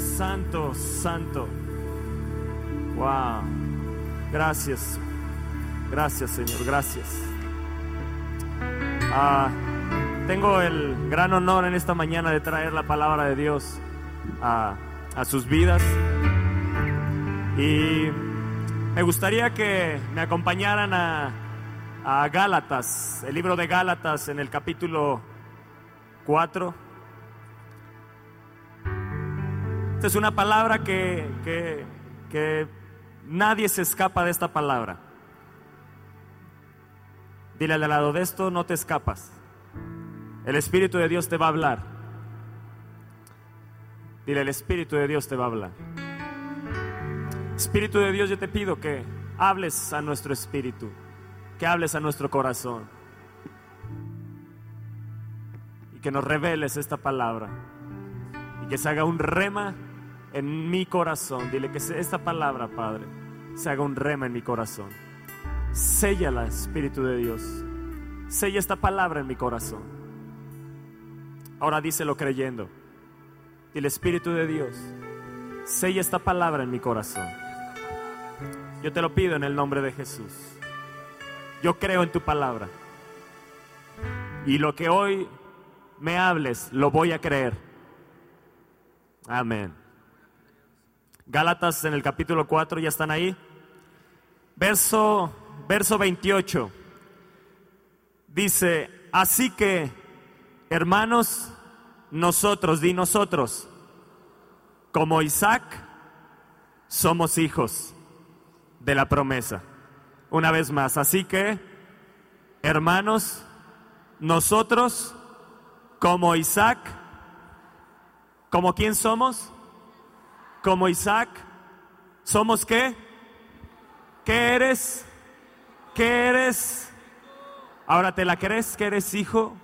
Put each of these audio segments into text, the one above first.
santo, santo. Wow. Gracias. Gracias, Señor. Gracias. Ah, tengo el gran honor en esta mañana de traer la palabra de Dios a, a sus vidas. Y me gustaría que me acompañaran a, a Gálatas, el libro de Gálatas en el capítulo 4. Esta es una palabra que, que, que nadie se escapa de esta palabra. Dile al lado de esto, no te escapas. El Espíritu de Dios te va a hablar. Dile, el Espíritu de Dios te va a hablar. Espíritu de Dios, yo te pido que hables a nuestro espíritu, que hables a nuestro corazón y que nos reveles esta palabra y que se haga un rema en mi corazón. Dile que esta palabra, Padre, se haga un rema en mi corazón. Séllala, Espíritu de Dios. Sella esta palabra en mi corazón. Ahora díselo creyendo. Dile, Espíritu de Dios, sella esta palabra en mi corazón. Yo te lo pido en el nombre de Jesús. Yo creo en tu palabra. Y lo que hoy me hables, lo voy a creer. Amén. Gálatas en el capítulo 4, ¿ya están ahí? Verso, verso 28. Dice, así que, hermanos, nosotros, di nosotros, como Isaac, somos hijos de la promesa. Una vez más, así que, hermanos, nosotros, como Isaac, ¿como quién somos? Como Isaac, ¿somos qué? ¿Qué eres? ¿Qué eres? Ahora te la crees que eres hijo,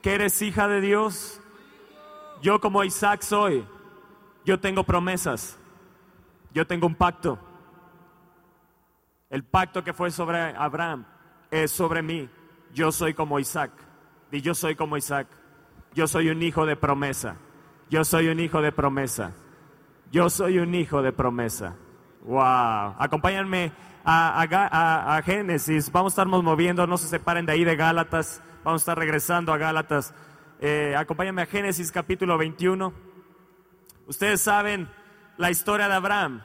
que eres hija de Dios. Yo como Isaac soy, yo tengo promesas, yo tengo un pacto. El pacto que fue sobre Abraham es sobre mí. Yo soy como Isaac. Y yo soy como Isaac. Yo soy un hijo de promesa. Yo soy un hijo de promesa. Yo soy un hijo de promesa. Wow. Acompáñenme a, Génesis. Vamos a estarnos moviendo. No se separen de ahí de Gálatas. Vamos a estar regresando a Gálatas. Eh, a Génesis capítulo 21. Ustedes saben la historia de Abraham.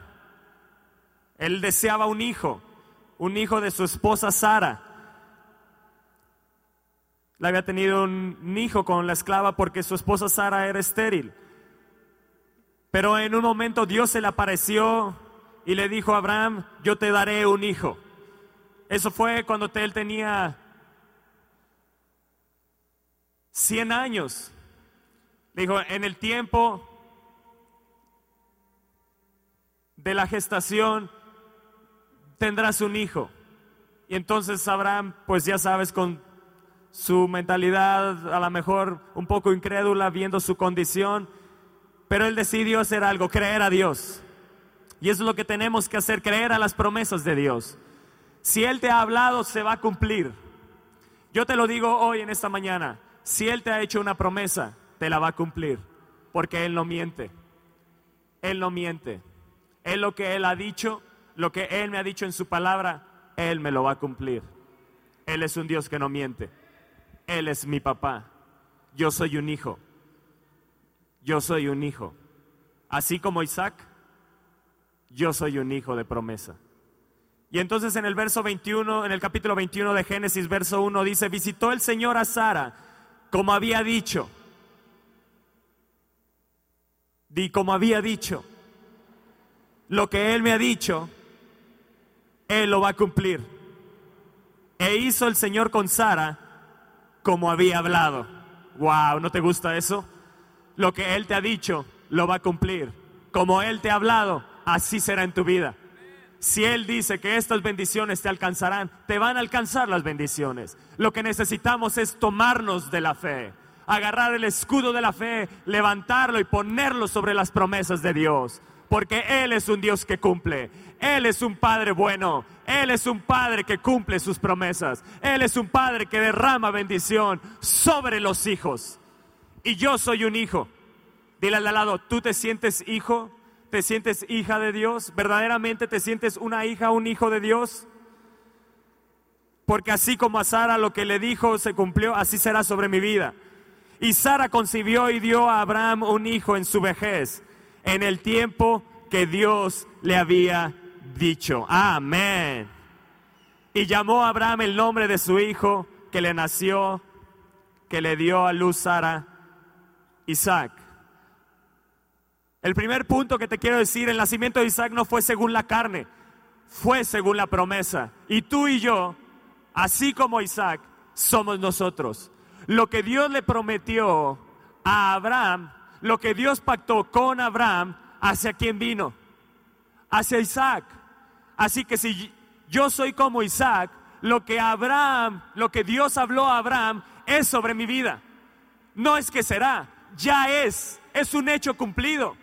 Él deseaba un hijo un hijo de su esposa Sara. Le había tenido un hijo con la esclava porque su esposa Sara era estéril. Pero en un momento Dios se le apareció y le dijo a Abraham, yo te daré un hijo. Eso fue cuando él tenía 100 años. Dijo, en el tiempo de la gestación, tendrás un hijo. Y entonces Abraham, pues ya sabes, con su mentalidad a lo mejor un poco incrédula, viendo su condición, pero él decidió hacer algo, creer a Dios. Y eso es lo que tenemos que hacer, creer a las promesas de Dios. Si Él te ha hablado, se va a cumplir. Yo te lo digo hoy en esta mañana, si Él te ha hecho una promesa, te la va a cumplir, porque Él no miente. Él no miente. Él lo que Él ha dicho, lo que Él me ha dicho en su palabra, Él me lo va a cumplir. Él es un Dios que no miente. Él es mi papá. Yo soy un hijo. Yo soy un hijo. Así como Isaac, yo soy un hijo de promesa. Y entonces en el verso 21, en el capítulo 21 de Génesis, verso 1 dice, visitó el Señor a Sara como había dicho. Di como había dicho. Lo que él me ha dicho, él lo va a cumplir. E hizo el Señor con Sara como había hablado. Wow, ¿no te gusta eso? Lo que Él te ha dicho, lo va a cumplir. Como Él te ha hablado, así será en tu vida. Si Él dice que estas bendiciones te alcanzarán, te van a alcanzar las bendiciones. Lo que necesitamos es tomarnos de la fe, agarrar el escudo de la fe, levantarlo y ponerlo sobre las promesas de Dios porque Él es un Dios que cumple. Él es un Padre bueno. Él es un Padre que cumple sus promesas. Él es un Padre que derrama bendición sobre los hijos. Y yo soy un hijo. Dile al lado, ¿tú te sientes hijo? ¿Te sientes hija de Dios? ¿Verdaderamente te sientes una hija, un hijo de Dios? Porque así como a Sara lo que le dijo se cumplió, así será sobre mi vida. Y Sara concibió y dio a Abraham un hijo en su vejez, en el tiempo que Dios le había dicho. Amén. Y llamó a Abraham el nombre de su hijo que le nació, que le dio a luz Sara, Isaac. El primer punto que te quiero decir, el nacimiento de Isaac no fue según la carne, fue según la promesa. Y tú y yo, así como Isaac, somos nosotros. Lo que Dios le prometió a Abraham, lo que Dios pactó con Abraham, ¿hacia quién vino? Hacia Isaac. Así que si yo soy como Isaac, lo que Abraham, lo que Dios habló a Abraham es sobre mi vida. No es que será, ya es, es un hecho cumplido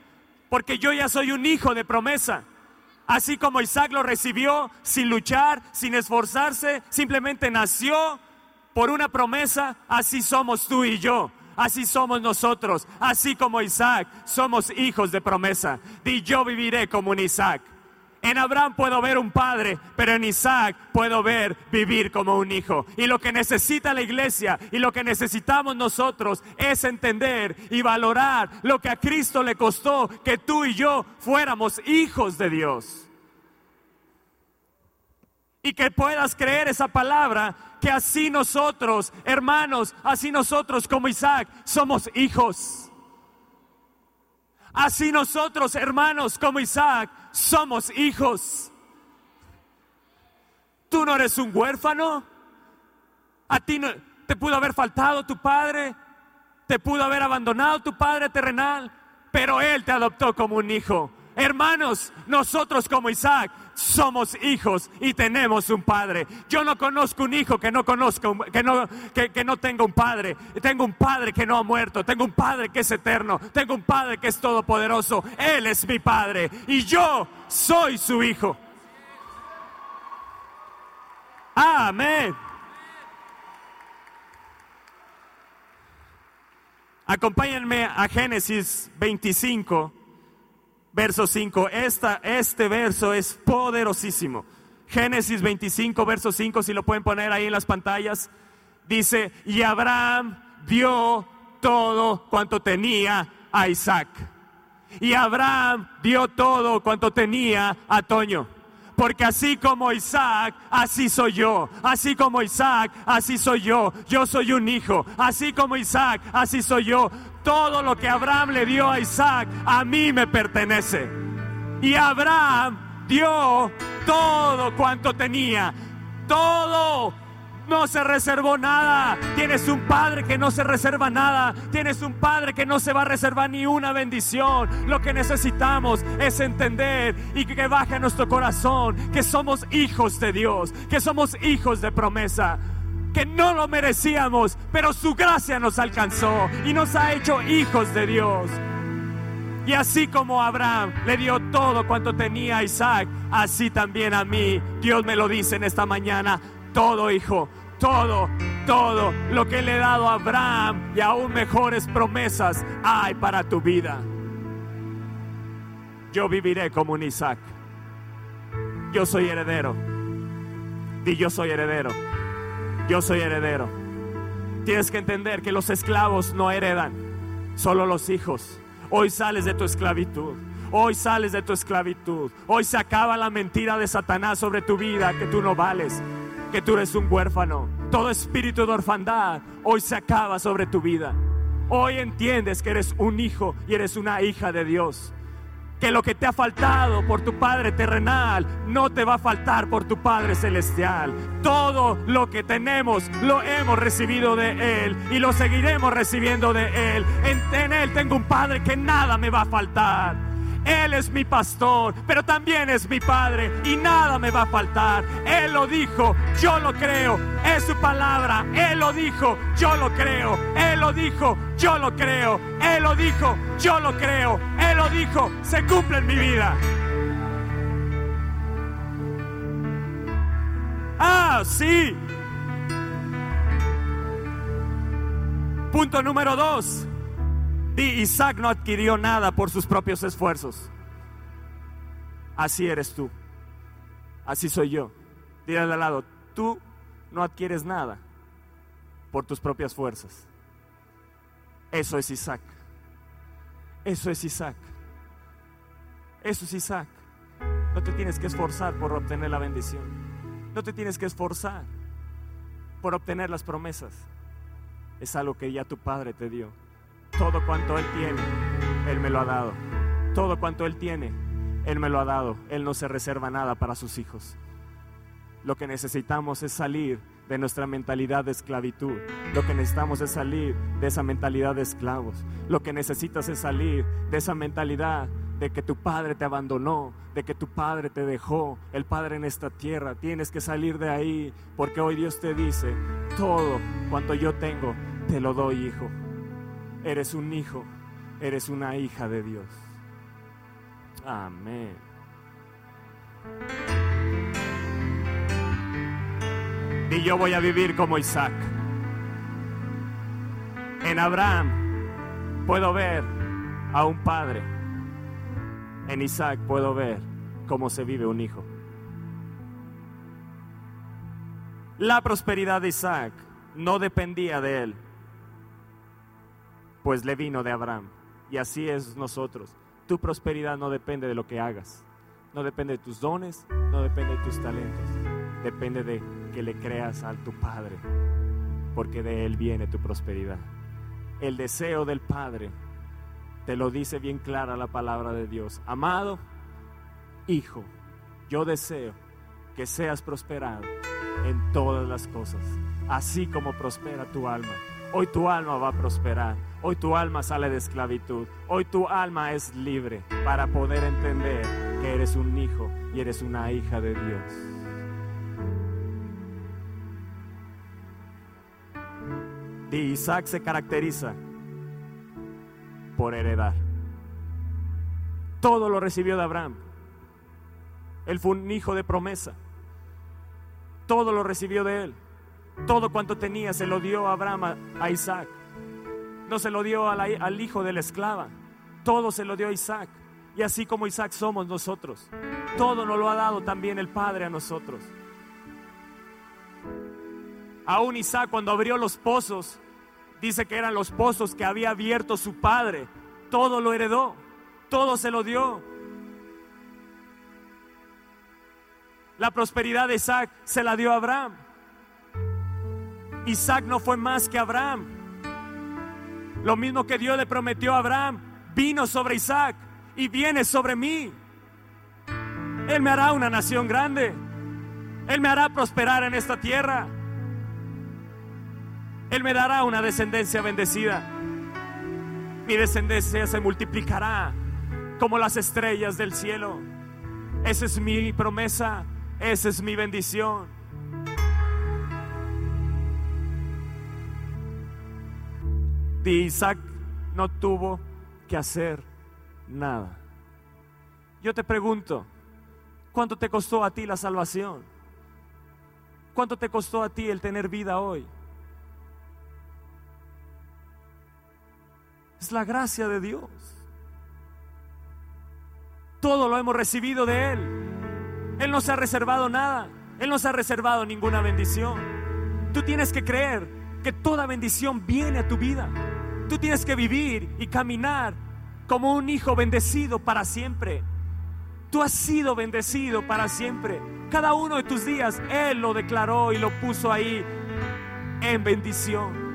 porque yo ya soy un hijo de promesa. Así como Isaac lo recibió sin luchar, sin esforzarse, simplemente nació por una promesa, así somos tú y yo. Así somos nosotros, así como Isaac, somos hijos de promesa. Y yo viviré como un Isaac. En Abraham puedo ver un padre, pero en Isaac puedo ver vivir como un hijo. Y lo que necesita la iglesia y lo que necesitamos nosotros es entender y valorar lo que a Cristo le costó que tú y yo fuéramos hijos de Dios. Y que puedas creer esa palabra, que así nosotros, hermanos, así nosotros como Isaac, somos hijos. Así nosotros, hermanos, como Isaac, somos hijos. Tú no eres un huérfano. A ti no, te pudo haber faltado tu padre, te pudo haber abandonado tu padre terrenal, pero Él te adoptó como un hijo. Hermanos, nosotros como Isaac somos hijos y tenemos un padre. Yo no conozco un hijo que no conozca, que no, que, no tenga un padre. Tengo un padre que no ha muerto. Tengo un padre que es eterno. Tengo un padre que es todopoderoso. Él es mi padre y yo soy su hijo. Amén. Acompáñenme a Génesis 25 verso 5. Esta, este verso es poderosísimo. Génesis 25, verso 5, si lo pueden poner ahí en las pantallas. Dice, y Abraham dio todo cuanto tenía a Isaac. Y Abraham dio todo cuanto tenía a Toño. Porque así como Isaac, así soy yo. Así como Isaac, así soy yo. Yo soy un hijo. Así como Isaac, así soy yo todo lo que Abraham le dio a Isaac, a mí me pertenece. Y Abraham dio todo cuanto tenía, todo. No se reservó nada. Tienes un padre que no se reserva nada. Tienes un padre que no se va a reservar ni una bendición. Lo que necesitamos es entender y que baje a nuestro corazón que somos hijos de Dios, que somos hijos de promesa que no lo merecíamos, pero su gracia nos alcanzó y nos ha hecho hijos de Dios. Y así como Abraham le dio todo cuanto tenía a Isaac, así también a mí, Dios me lo dice en esta mañana, todo hijo, todo, todo lo que le he dado a Abraham y aún mejores promesas hay para tu vida. Yo viviré como un Isaac. Yo soy heredero. Y yo soy heredero yo soy heredero. Tienes que entender que los esclavos no heredan, solo los hijos. Hoy sales de tu esclavitud. Hoy sales de tu esclavitud. Hoy se acaba la mentira de Satanás sobre tu vida, que tú no vales, que tú eres un huérfano. Todo espíritu de orfandad hoy se acaba sobre tu vida. Hoy entiendes que eres un hijo y eres una hija de Dios que lo que te ha faltado por tu Padre terrenal no te va a faltar por tu Padre celestial. Todo lo que tenemos lo hemos recibido de Él y lo seguiremos recibiendo de Él. En, Él tengo un Padre que nada me va a faltar. Él es mi pastor, pero también es mi Padre y nada me va a faltar. Él lo dijo, yo lo creo, es su palabra. Él lo dijo, yo lo creo. Él lo dijo, yo lo creo. Él lo dijo, yo lo creo. Él lo dijo, se cumple en mi vida. Ah, sí. Punto número dos. Isaac no adquirió nada por sus propios esfuerzos. Así eres tú. Así soy yo. Dile al lado, tú no adquieres nada por tus propias fuerzas. Eso es Isaac. Eso es Isaac. Eso es Isaac. No te tienes que esforzar por obtener la bendición. No te tienes que esforzar por obtener las promesas. Es algo que ya tu Padre te dio. Todo cuanto Él tiene, Él me lo ha dado. Todo cuanto Él tiene, Él me lo ha dado. Él no se reserva nada para sus hijos. Lo que necesitamos es salir de nuestra mentalidad de esclavitud. Lo que necesitamos es salir de esa mentalidad de esclavos. Lo que necesitas es salir de esa mentalidad de que tu padre te abandonó, de que tu padre te dejó, el padre en esta tierra. Tienes que salir de ahí porque hoy Dios te dice, todo cuanto yo tengo, te lo doy, hijo. Eres un hijo, eres una hija de Dios. Amén. Y yo voy a vivir como Isaac. En Abraham puedo ver a un padre en Isaac puedo ver cómo se vive un hijo. La prosperidad de Isaac no dependía de él, pues le vino de Abraham. Y así es nosotros. Tu prosperidad no depende de lo que hagas, no depende de tus dones, no depende de tus talentos, depende de que le creas a tu Padre, porque de Él viene tu prosperidad. El deseo del Padre te lo dice bien clara la palabra de Dios. Amado Hijo, yo deseo que seas prosperado en todas las cosas, así como prospera tu alma. Hoy tu alma va a prosperar, hoy tu alma sale de esclavitud, hoy tu alma es libre para poder entender que eres un hijo y eres una hija de Dios. Y Isaac se caracteriza por heredar. Todo lo recibió de Abraham. Él fue un hijo de promesa. Todo lo recibió de él. Todo cuanto tenía se lo dio a Abraham a, Isaac. No se lo dio al hijo de la esclava. Todo se lo dio a Isaac. Y así como Isaac somos nosotros. Todo nos lo ha dado también el Padre a nosotros. Aún Isaac cuando abrió los pozos, dice que eran los pozos que había abierto su padre. Todo lo heredó, todo se lo dio. La prosperidad de Isaac se la dio a Abraham. Isaac no fue más que Abraham. Lo mismo que Dios le prometió a Abraham, vino sobre Isaac y viene sobre mí. Él me hará una nación grande. Él me hará prosperar en esta tierra. Él me dará una descendencia bendecida. Mi descendencia se multiplicará como las estrellas del cielo. Esa es mi promesa, esa es mi bendición. Isaac no tuvo que hacer nada. Yo te pregunto, ¿cuánto te costó a ti la salvación? ¿Cuánto te costó a ti el tener vida hoy? Es la gracia de Dios. Todo lo hemos recibido de Él. Él no se ha reservado nada. Él no se ha reservado ninguna bendición. Tú tienes que creer que toda bendición viene a tu vida. Tú tienes que vivir y caminar como un hijo bendecido para siempre. Tú has sido bendecido para siempre. Cada uno de tus días Él lo declaró y lo puso ahí en bendición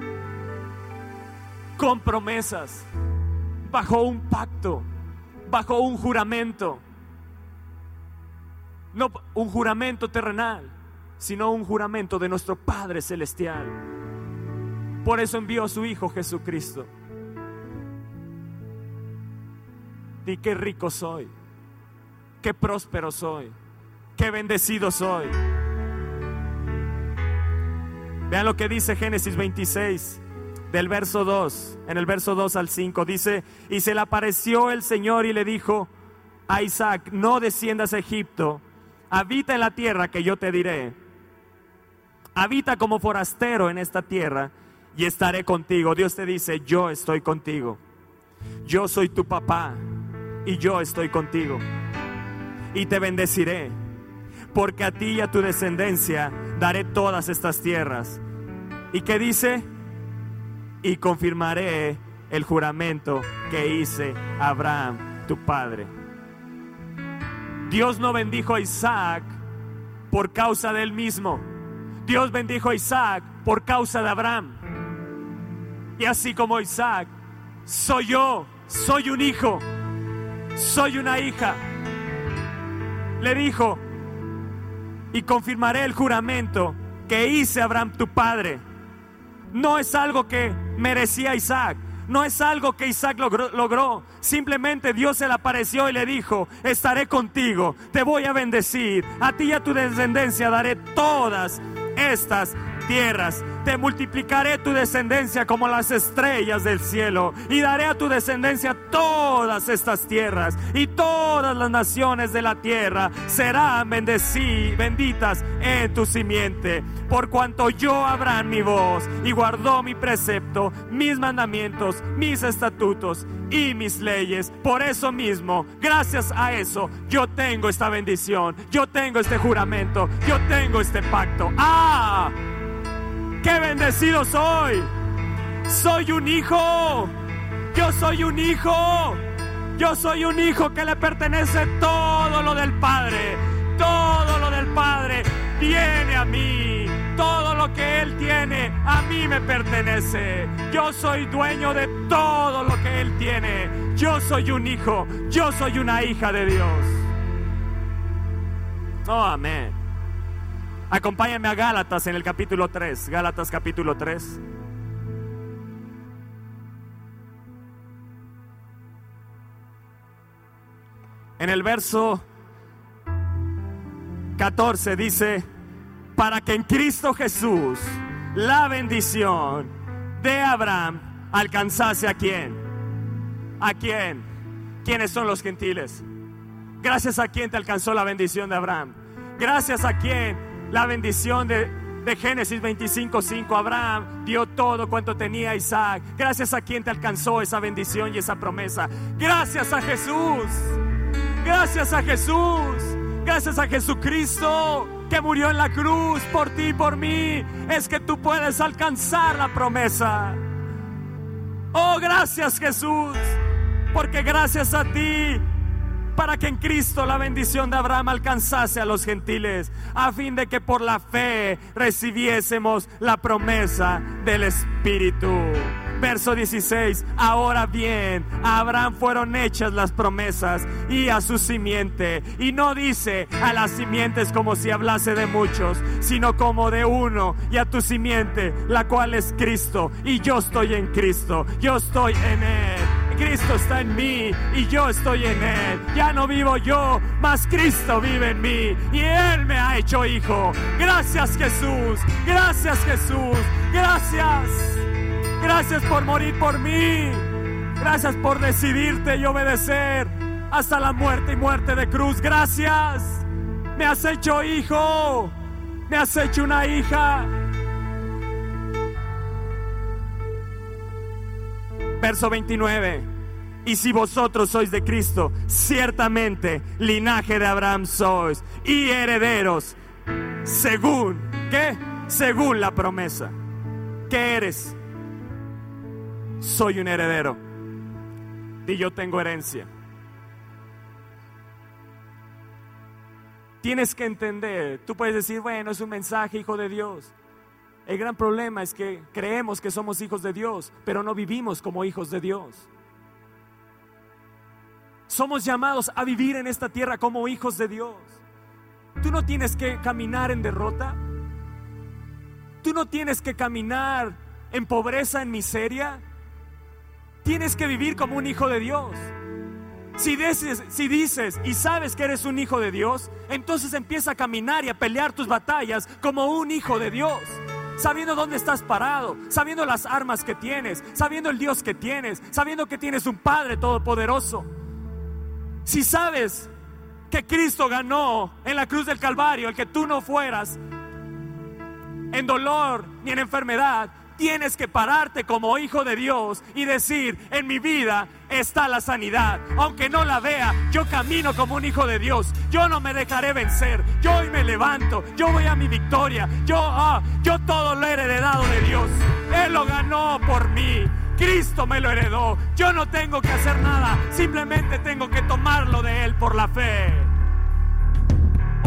con promesas, bajo un pacto, bajo un juramento. No un juramento terrenal, sino un juramento de nuestro Padre Celestial. Por eso envió a su Hijo Jesucristo. Di qué rico soy, qué próspero soy, qué bendecido soy. Vean lo que dice Génesis 26 del verso 2, en el verso 2 al 5, dice, y se le apareció el Señor y le dijo a Isaac, no desciendas a Egipto, habita en la tierra que yo te diré, habita como forastero en esta tierra y estaré contigo. Dios te dice, yo estoy contigo. yo soy tu papá y yo estoy contigo. Y te bendeciré, porque a ti y a tu descendencia daré todas estas tierras. ¿Y qué dice? Y confirmaré el juramento que hice a Abraham, tu padre. Dios no bendijo a Isaac por causa de él mismo. Dios bendijo a Isaac por causa de Abraham. Y así como Isaac, soy yo, soy un hijo, soy una hija. Le dijo, y confirmaré el juramento que hice Abraham tu padre. No es algo que merecía Isaac, no es algo que Isaac logró, Simplemente Dios se le apareció y le dijo, estaré contigo, te voy a bendecir. A ti y a tu descendencia daré todas estas tierras. Te multiplicaré tu descendencia como las estrellas del cielo y daré a tu descendencia todas estas tierras y todas las naciones de la tierra serán benditas en tu simiente. Por cuanto yo Abraham mi voz y guardó mi precepto, mis mandamientos, mis estatutos y mis leyes. Por eso mismo, gracias a eso, yo tengo esta bendición, yo tengo este juramento, yo tengo este pacto. ¡Ah! Qué bendecido soy. Soy un hijo. Yo soy un hijo. Yo soy un hijo que le pertenece todo lo del Padre. Todo lo del Padre viene a mí. Todo lo que Él tiene a mí me pertenece. Yo soy dueño de todo lo que Él tiene. Yo soy un hijo. Yo soy una hija de Dios. Oh, amén. Acompáñame a Gálatas en el capítulo 3. Gálatas capítulo 3. En el verso 14 dice, para que en Cristo Jesús la bendición de Abraham alcanzase a quién. ¿A quién? ¿Quiénes son los gentiles? Gracias a quién te alcanzó la bendición de Abraham. Gracias a quién la bendición de, de Génesis 25:5. Abraham dio todo cuanto tenía Isaac. Gracias a quien te alcanzó esa bendición y esa promesa. Gracias a Jesús. Gracias a Jesús. Gracias a Jesucristo que murió en la cruz por ti y por mí. Es que tú puedes alcanzar la promesa. Oh, gracias Jesús. Porque gracias a ti para que en Cristo la bendición de Abraham alcanzase a los gentiles, a fin de que por la fe recibiésemos la promesa del Espíritu. Verso 16, ahora bien, a Abraham fueron hechas las promesas y a su simiente. Y no dice a las simientes como si hablase de muchos, sino como de uno y a tu simiente, la cual es Cristo. Y yo estoy en Cristo, yo estoy en Él. Cristo está en mí y yo estoy en Él. Ya no vivo yo, mas Cristo vive en mí y Él me ha hecho hijo. Gracias Jesús, gracias Jesús, gracias. Gracias por morir por mí. Gracias por decidirte y obedecer hasta la muerte y muerte de cruz. Gracias. Me has hecho hijo. Me has hecho una hija. Verso 29. Y si vosotros sois de Cristo, ciertamente linaje de Abraham sois y herederos, según, ¿qué? Según la promesa. ¿Qué eres? Soy un heredero. Y yo tengo herencia. Tienes que entender, tú puedes decir, bueno, es un mensaje, hijo de Dios. El gran problema es que creemos que somos hijos de Dios, pero no vivimos como hijos de Dios. Somos llamados a vivir en esta tierra como hijos de Dios. Tú no tienes que caminar en derrota. Tú no tienes que caminar en pobreza, en miseria. Tienes que vivir como un hijo de Dios. Si dices, si dices y sabes que eres un hijo de Dios, entonces empieza a caminar y a pelear tus batallas como un hijo de Dios sabiendo dónde estás parado, sabiendo las armas que tienes, sabiendo el Dios que tienes, sabiendo que tienes un Padre todopoderoso. Si sabes que Cristo ganó en la cruz del Calvario, el que tú no fueras en dolor ni en enfermedad, tienes que pararte como hijo de Dios y decir, en mi vida está la sanidad. Aunque no la vea, yo camino como un hijo de Dios. Yo no me dejaré vencer. Yo hoy me levanto. Yo voy a mi victoria. Yo, ah, yo todo lo he heredado de Dios. Él lo ganó por mí. Cristo me lo heredó. Yo no tengo que hacer nada. Simplemente tengo que tomarlo de Él por la fe.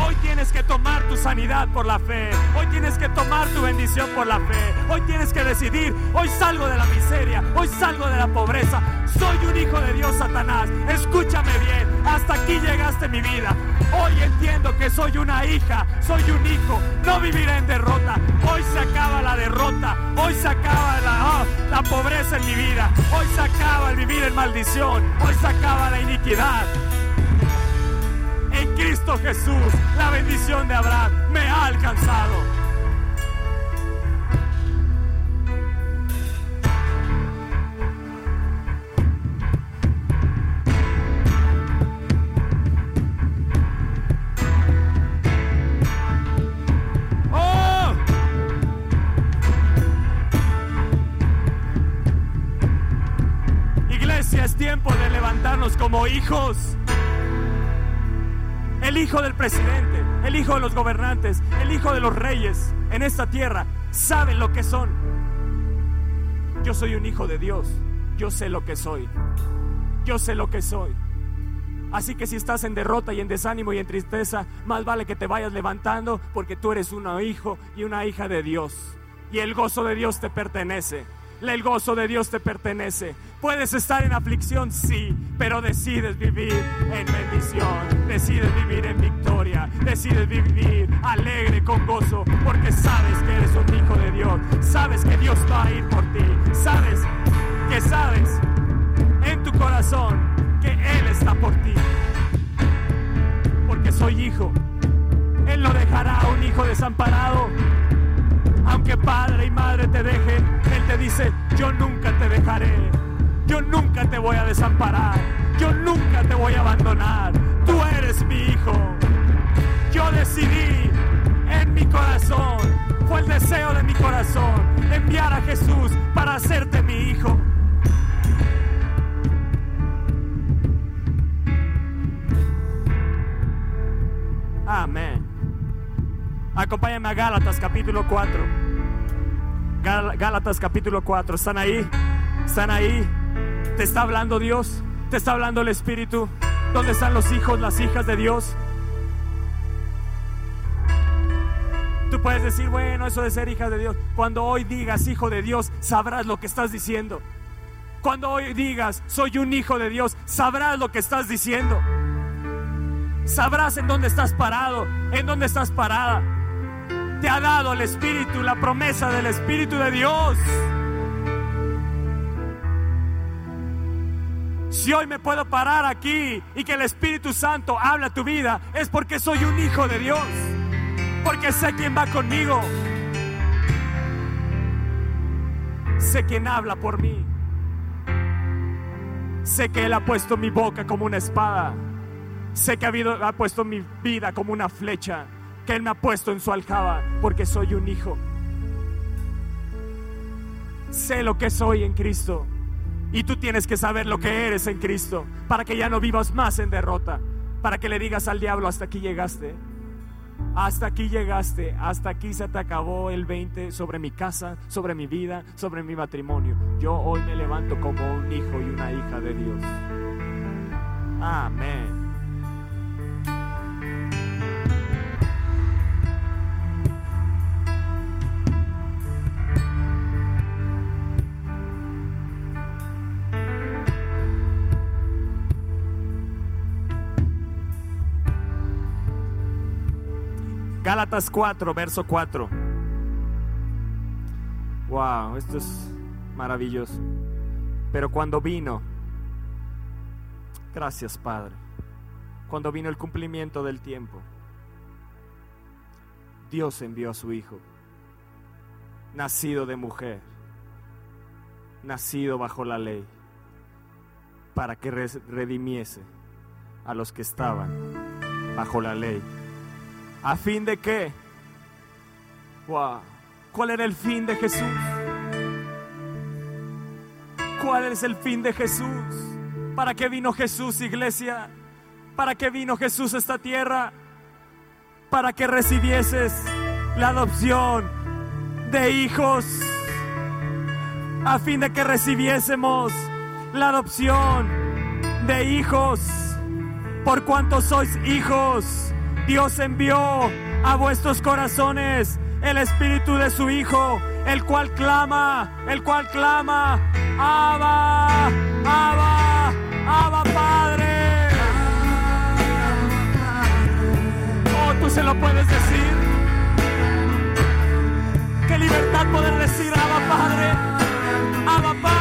Hoy tienes que tomar tu sanidad por la fe. Hoy tienes que tomar tu bendición por la fe. Hoy tienes que decidir, hoy salgo de la miseria, hoy salgo de la pobreza. Soy un hijo de Dios, Satanás. Escúchame bien, hasta aquí llegaste mi vida. Hoy entiendo que soy una hija, soy un hijo. No viviré en derrota. Hoy se acaba la derrota. Hoy se acaba la, ah, la pobreza en mi vida. Hoy se acaba el vivir en maldición. Hoy se acaba la iniquidad. En Cristo Jesús, la bendición de Abraham me ha alcanzado. ¡Oh! Iglesia, es tiempo de levantarnos como hijos. El hijo del presidente, el hijo de los gobernantes, el hijo de los reyes en esta tierra saben lo que son. Yo soy un hijo de Dios. Yo sé lo que soy. Yo sé lo que soy. Así que si estás en derrota y en desánimo y en tristeza, más vale que te vayas levantando porque tú eres un hijo y una hija de Dios. Y el gozo de Dios te pertenece. El gozo de Dios te pertenece. Puedes estar en aflicción, sí, pero decides vivir en bendición, decides vivir en victoria, decides vivir alegre con gozo, porque sabes que eres un hijo de Dios, sabes que Dios va a ir por ti, sabes que sabes en tu corazón que Él está por ti, porque soy hijo. Él no dejará a un hijo desamparado. Aunque padre y madre te dejen, Él te dice, yo nunca te dejaré. Yo nunca te voy a desamparar. Yo nunca te voy a abandonar. Tú eres mi hijo. Yo decidí en mi corazón, fue el deseo de mi corazón, enviar a Jesús para hacerte mi hijo. Amén. Acompáñame a Gálatas capítulo 4. Gálatas capítulo 4. ¿Están ahí? ¿Están ahí? ¿Te está hablando Dios? ¿Te está hablando el Espíritu? ¿Dónde están los hijos, las hijas de Dios? Tú puedes decir, bueno, eso de ser hija de Dios. Cuando hoy digas hijo de Dios, sabrás lo que estás diciendo. Cuando hoy digas, soy un hijo de Dios, sabrás lo que estás diciendo. Sabrás en dónde estás parado, en dónde estás parada. Te ha dado el Espíritu, la promesa del Espíritu de Dios. Si hoy me puedo parar aquí y que el Espíritu Santo habla tu vida, es porque soy un hijo de Dios. Porque sé quién va conmigo. Sé quién habla por mí. Sé que Él ha puesto mi boca como una espada. Sé que ha, habido, ha puesto mi vida como una flecha. Que Él me ha puesto en su aljaba porque soy un hijo. Sé lo que soy en Cristo. Y tú tienes que saber lo que eres en Cristo para que ya no vivas más en derrota. Para que le digas al diablo, hasta aquí llegaste. Hasta aquí llegaste, hasta aquí se te acabó el 20 sobre mi casa, sobre mi vida, sobre mi matrimonio. Yo hoy me levanto como un hijo y una hija de Dios. Amén. Gálatas 4, verso 4. Wow, esto es maravilloso. Pero cuando vino, gracias Padre, cuando vino el cumplimiento del tiempo, Dios envió a su Hijo, nacido de mujer, nacido bajo la ley, para que redimiese a los que estaban bajo la ley ¿A fin de qué? ¿Cuál era el fin de Jesús? ¿Cuál es el fin de Jesús? ¿Para qué vino Jesús, iglesia? ¿Para qué vino Jesús a esta tierra? Para que recibieses la adopción de hijos. A fin de que recibiésemos la adopción de hijos. Por cuanto sois hijos, Dios envió a vuestros corazones el espíritu de su Hijo, el cual clama, el cual clama, Abba, Abba, Abba Padre. Oh, tú se lo puedes decir. Qué libertad poder decir, Abba Padre, Abba Padre.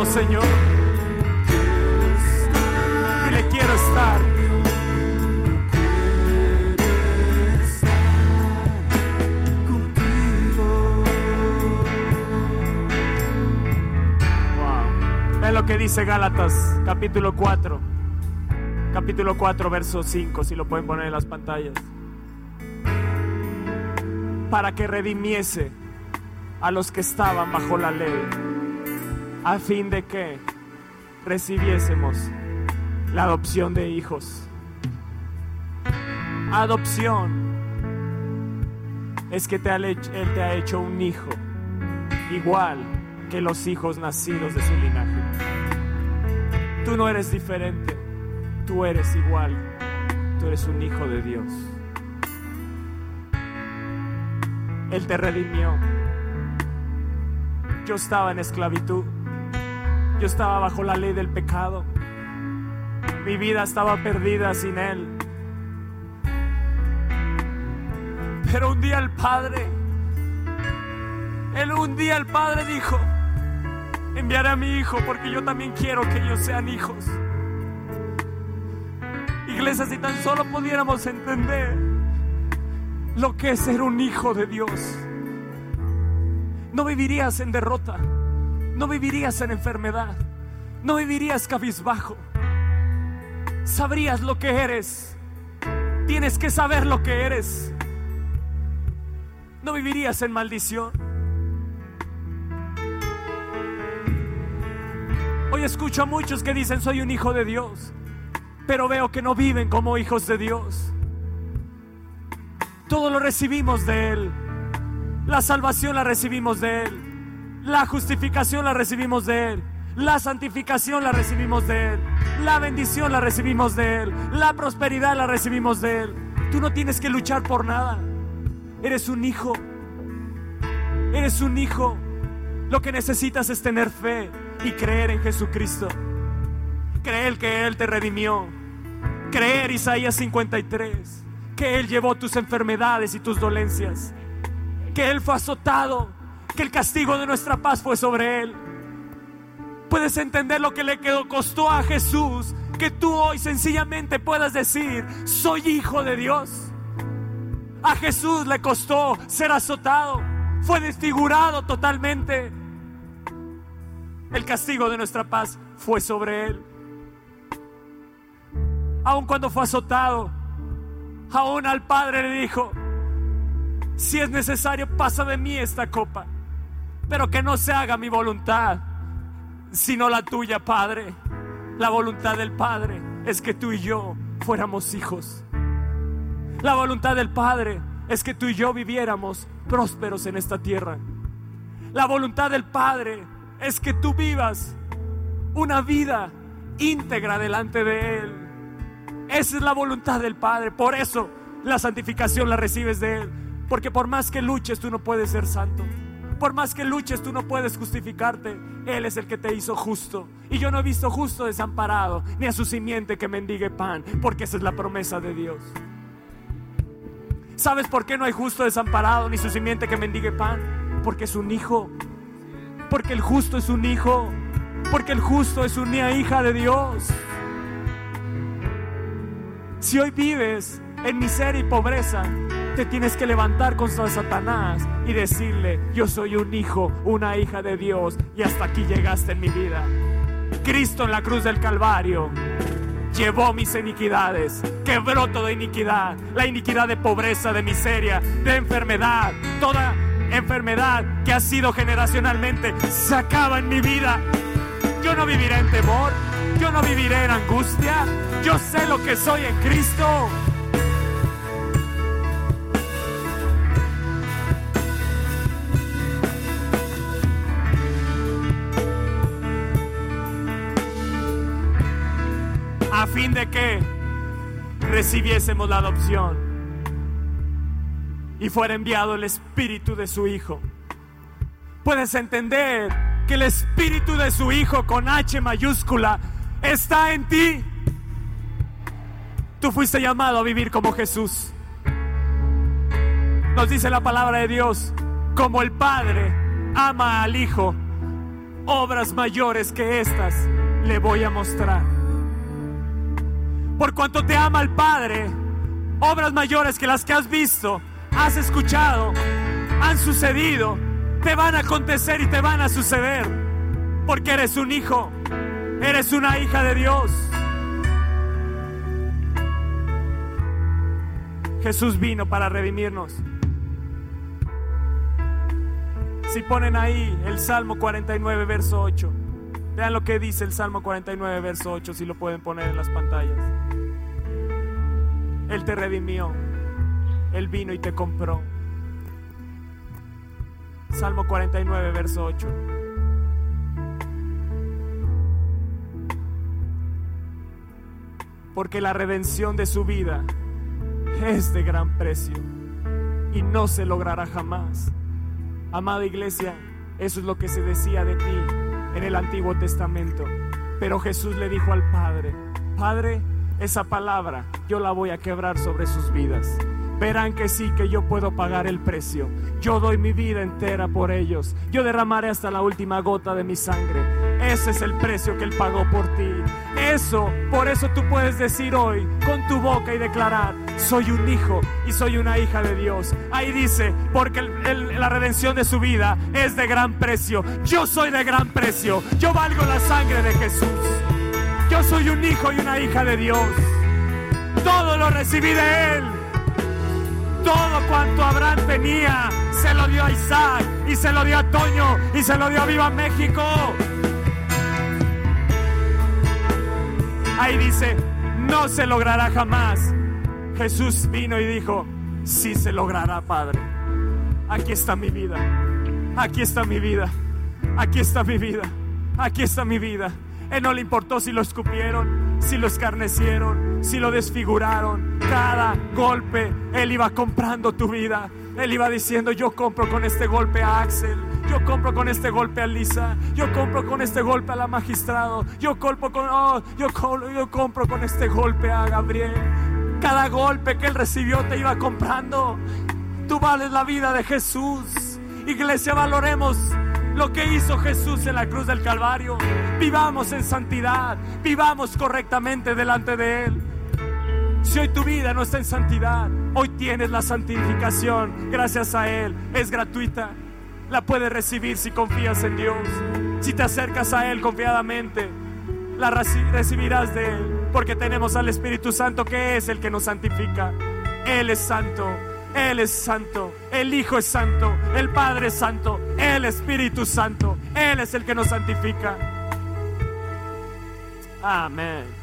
Amo, Señor. Dile quiero estar. Wow. Ve lo que dice Gálatas, capítulo 4. Capítulo 4, verso 5, si lo pueden poner en las pantallas. Para que redimiese a los que estaban bajo la ley, a fin de que recibiésemos la adopción de hijos. Adopción es que te ha hecho- Él te ha hecho un hijo, igual que los hijos nacidos de su linaje. Tú no eres diferente, tú eres igual, tú eres un hijo de Dios. Él te redimió. Yo estaba en esclavitud, yo estaba bajo la ley del pecado, mi vida estaba perdida sin Él. Pero un día el Padre, él un día el Padre dijo, enviaré a mi hijo porque yo también quiero que ellos sean hijos. Iglesia, si tan solo pudiéramos entender lo que es ser un hijo de Dios, no vivirías en derrota, no vivirías en enfermedad, no vivirías cabizbajo, sabrías lo que eres, tienes que saber lo que eres, no vivirías en maldición. Hoy escucho a muchos que dicen soy un hijo de Dios, pero veo que no viven como hijos de Dios. Todo lo recibimos de Él. La salvación la recibimos de Él. La justificación la recibimos de Él. La santificación la recibimos de Él. La bendición la recibimos de Él. La prosperidad la recibimos de Él. Tú no tienes que luchar por nada. Eres un hijo. Eres un hijo. Lo que necesitas es tener fe y creer en Jesucristo. Creer que Él te redimió. Creer Isaías 53. Que Él llevó tus enfermedades y tus dolencias. Que Él fue azotado. Que el castigo de nuestra paz fue sobre Él. Puedes entender lo que le quedó, costó a Jesús. Que tú hoy sencillamente puedas decir, soy hijo de Dios. A Jesús le costó ser azotado. Fue desfigurado totalmente. El castigo de nuestra paz fue sobre él. Aun cuando fue azotado, aún al Padre le dijo, si es necesario, pasa de mí esta copa, pero que no se haga mi voluntad, sino la tuya, Padre. La voluntad del Padre es que tú y yo fuéramos hijos. La voluntad del Padre es que tú y yo viviéramos prósperos en esta tierra. La voluntad del Padre es que tú vivas una vida íntegra delante de Él. Esa es la voluntad del Padre. Por eso la santificación la recibes de Él. Porque por más que luches, tú no puedes ser santo. Por más que luches, tú no puedes justificarte. Él es el que te hizo justo. Y yo no he visto justo desamparado, ni a su simiente que mendigue pan, porque esa es la promesa de Dios. ¿Sabes por qué no hay justo desamparado, ni su simiente que mendigue pan? Porque es un hijo. Porque el justo es un hijo. Porque el justo es una hija de Dios. Si hoy vives en miseria y pobreza, te tienes que levantar contra Satanás y decirle, yo soy un hijo, una hija de Dios y hasta aquí llegaste en mi vida. Cristo en la cruz del Calvario llevó mis iniquidades, quebró toda iniquidad, la iniquidad de pobreza, de miseria, de enfermedad, toda enfermedad que ha sido generacionalmente se acaba en mi vida. Yo no viviré en temor, yo no viviré en angustia, yo sé lo que soy en Cristo. Fin de que recibiésemos la adopción y fuera enviado el espíritu de su Hijo. Puedes entender que el espíritu de su Hijo con H mayúscula está en ti. Tú fuiste llamado a vivir como Jesús. Nos dice la palabra de Dios, como el Padre ama al Hijo, obras mayores que estas le voy a mostrar por cuanto te ama el Padre, obras mayores que las que has visto, has escuchado, han sucedido, te van a acontecer y te van a suceder, porque eres un hijo, eres una hija de Dios. Jesús vino para redimirnos. Si ponen ahí el Salmo 49, verso 8. Vean lo que dice el Salmo 49, verso 8, si lo pueden poner en las pantallas. Él te redimió, Él vino y te compró. Salmo 49, verso 8. Porque la redención de su vida es de gran precio y no se logrará jamás. Amada iglesia, eso es lo que se decía de ti en el Antiguo Testamento. Pero Jesús le dijo al Padre, Padre, esa palabra yo la voy a quebrar sobre sus vidas. Verán que sí, que yo puedo pagar el precio. Yo doy mi vida entera por ellos. Yo derramaré hasta la última gota de mi sangre. Ese es el precio que Él pagó por ti. Eso, por eso tú puedes decir hoy con tu boca y declarar, soy un hijo y soy una hija de Dios. Ahí dice, porque la redención de su vida es de gran precio. Yo soy de gran precio. Yo valgo la sangre de Jesús. Yo soy un hijo y una hija de Dios. Todo lo recibí de Él. Todo cuanto Abraham tenía se lo dio a Isaac y se lo dio a Toño y se lo dio a Viva México. Ahí dice, no se logrará jamás. Jesús vino y dijo, sí se logrará, Padre. Aquí está mi vida. Aquí está mi vida. Aquí está mi vida. Aquí está mi vida. Él no le importó si lo escupieron, si lo escarnecieron, si lo desfiguraron. Cada golpe, Él iba comprando tu vida. Él iba diciendo, yo compro con este golpe a Axel, yo compro con este golpe a Lisa, yo compro con este golpe a la magistrado, yo compro con, oh, yo, yo compro con este golpe a Gabriel. Cada golpe que él recibió te iba comprando. Tú vales la vida de Jesús. Iglesia, valoremos lo que hizo Jesús en la cruz del Calvario. Vivamos en santidad, vivamos correctamente delante de Él. Si hoy tu vida no está en santidad, hoy tienes la santificación gracias a Él. Es gratuita. La puedes recibir si confías en Dios. Si te acercas a Él confiadamente, la recibirás de Él. Porque tenemos al Espíritu Santo que es el que nos santifica. Él es santo. Él es santo, el Hijo es santo, el Padre es santo, el Espíritu Santo, Él es el que nos santifica. Amén.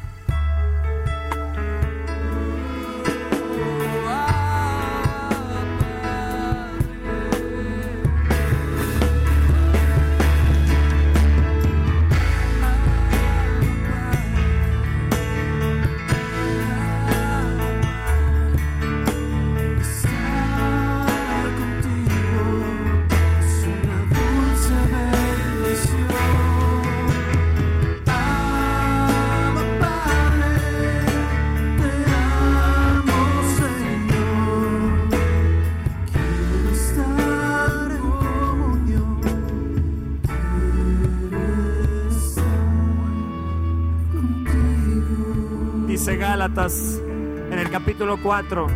En el capítulo 4,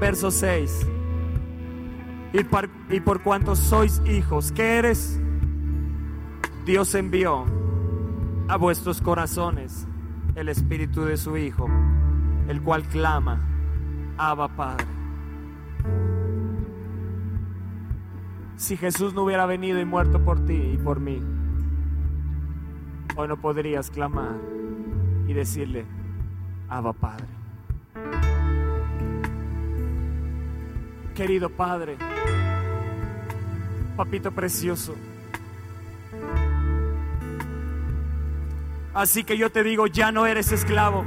verso 6. Y por, y cuanto sois hijos, ¿qué eres? Dios envió a vuestros corazones el espíritu de su Hijo, el cual clama, Abba Padre. Si Jesús no hubiera venido y muerto por ti y por mí, hoy no podrías clamar y decirle, Abba Padre. Querido Padre, papito precioso, así que yo te digo, ya no eres esclavo,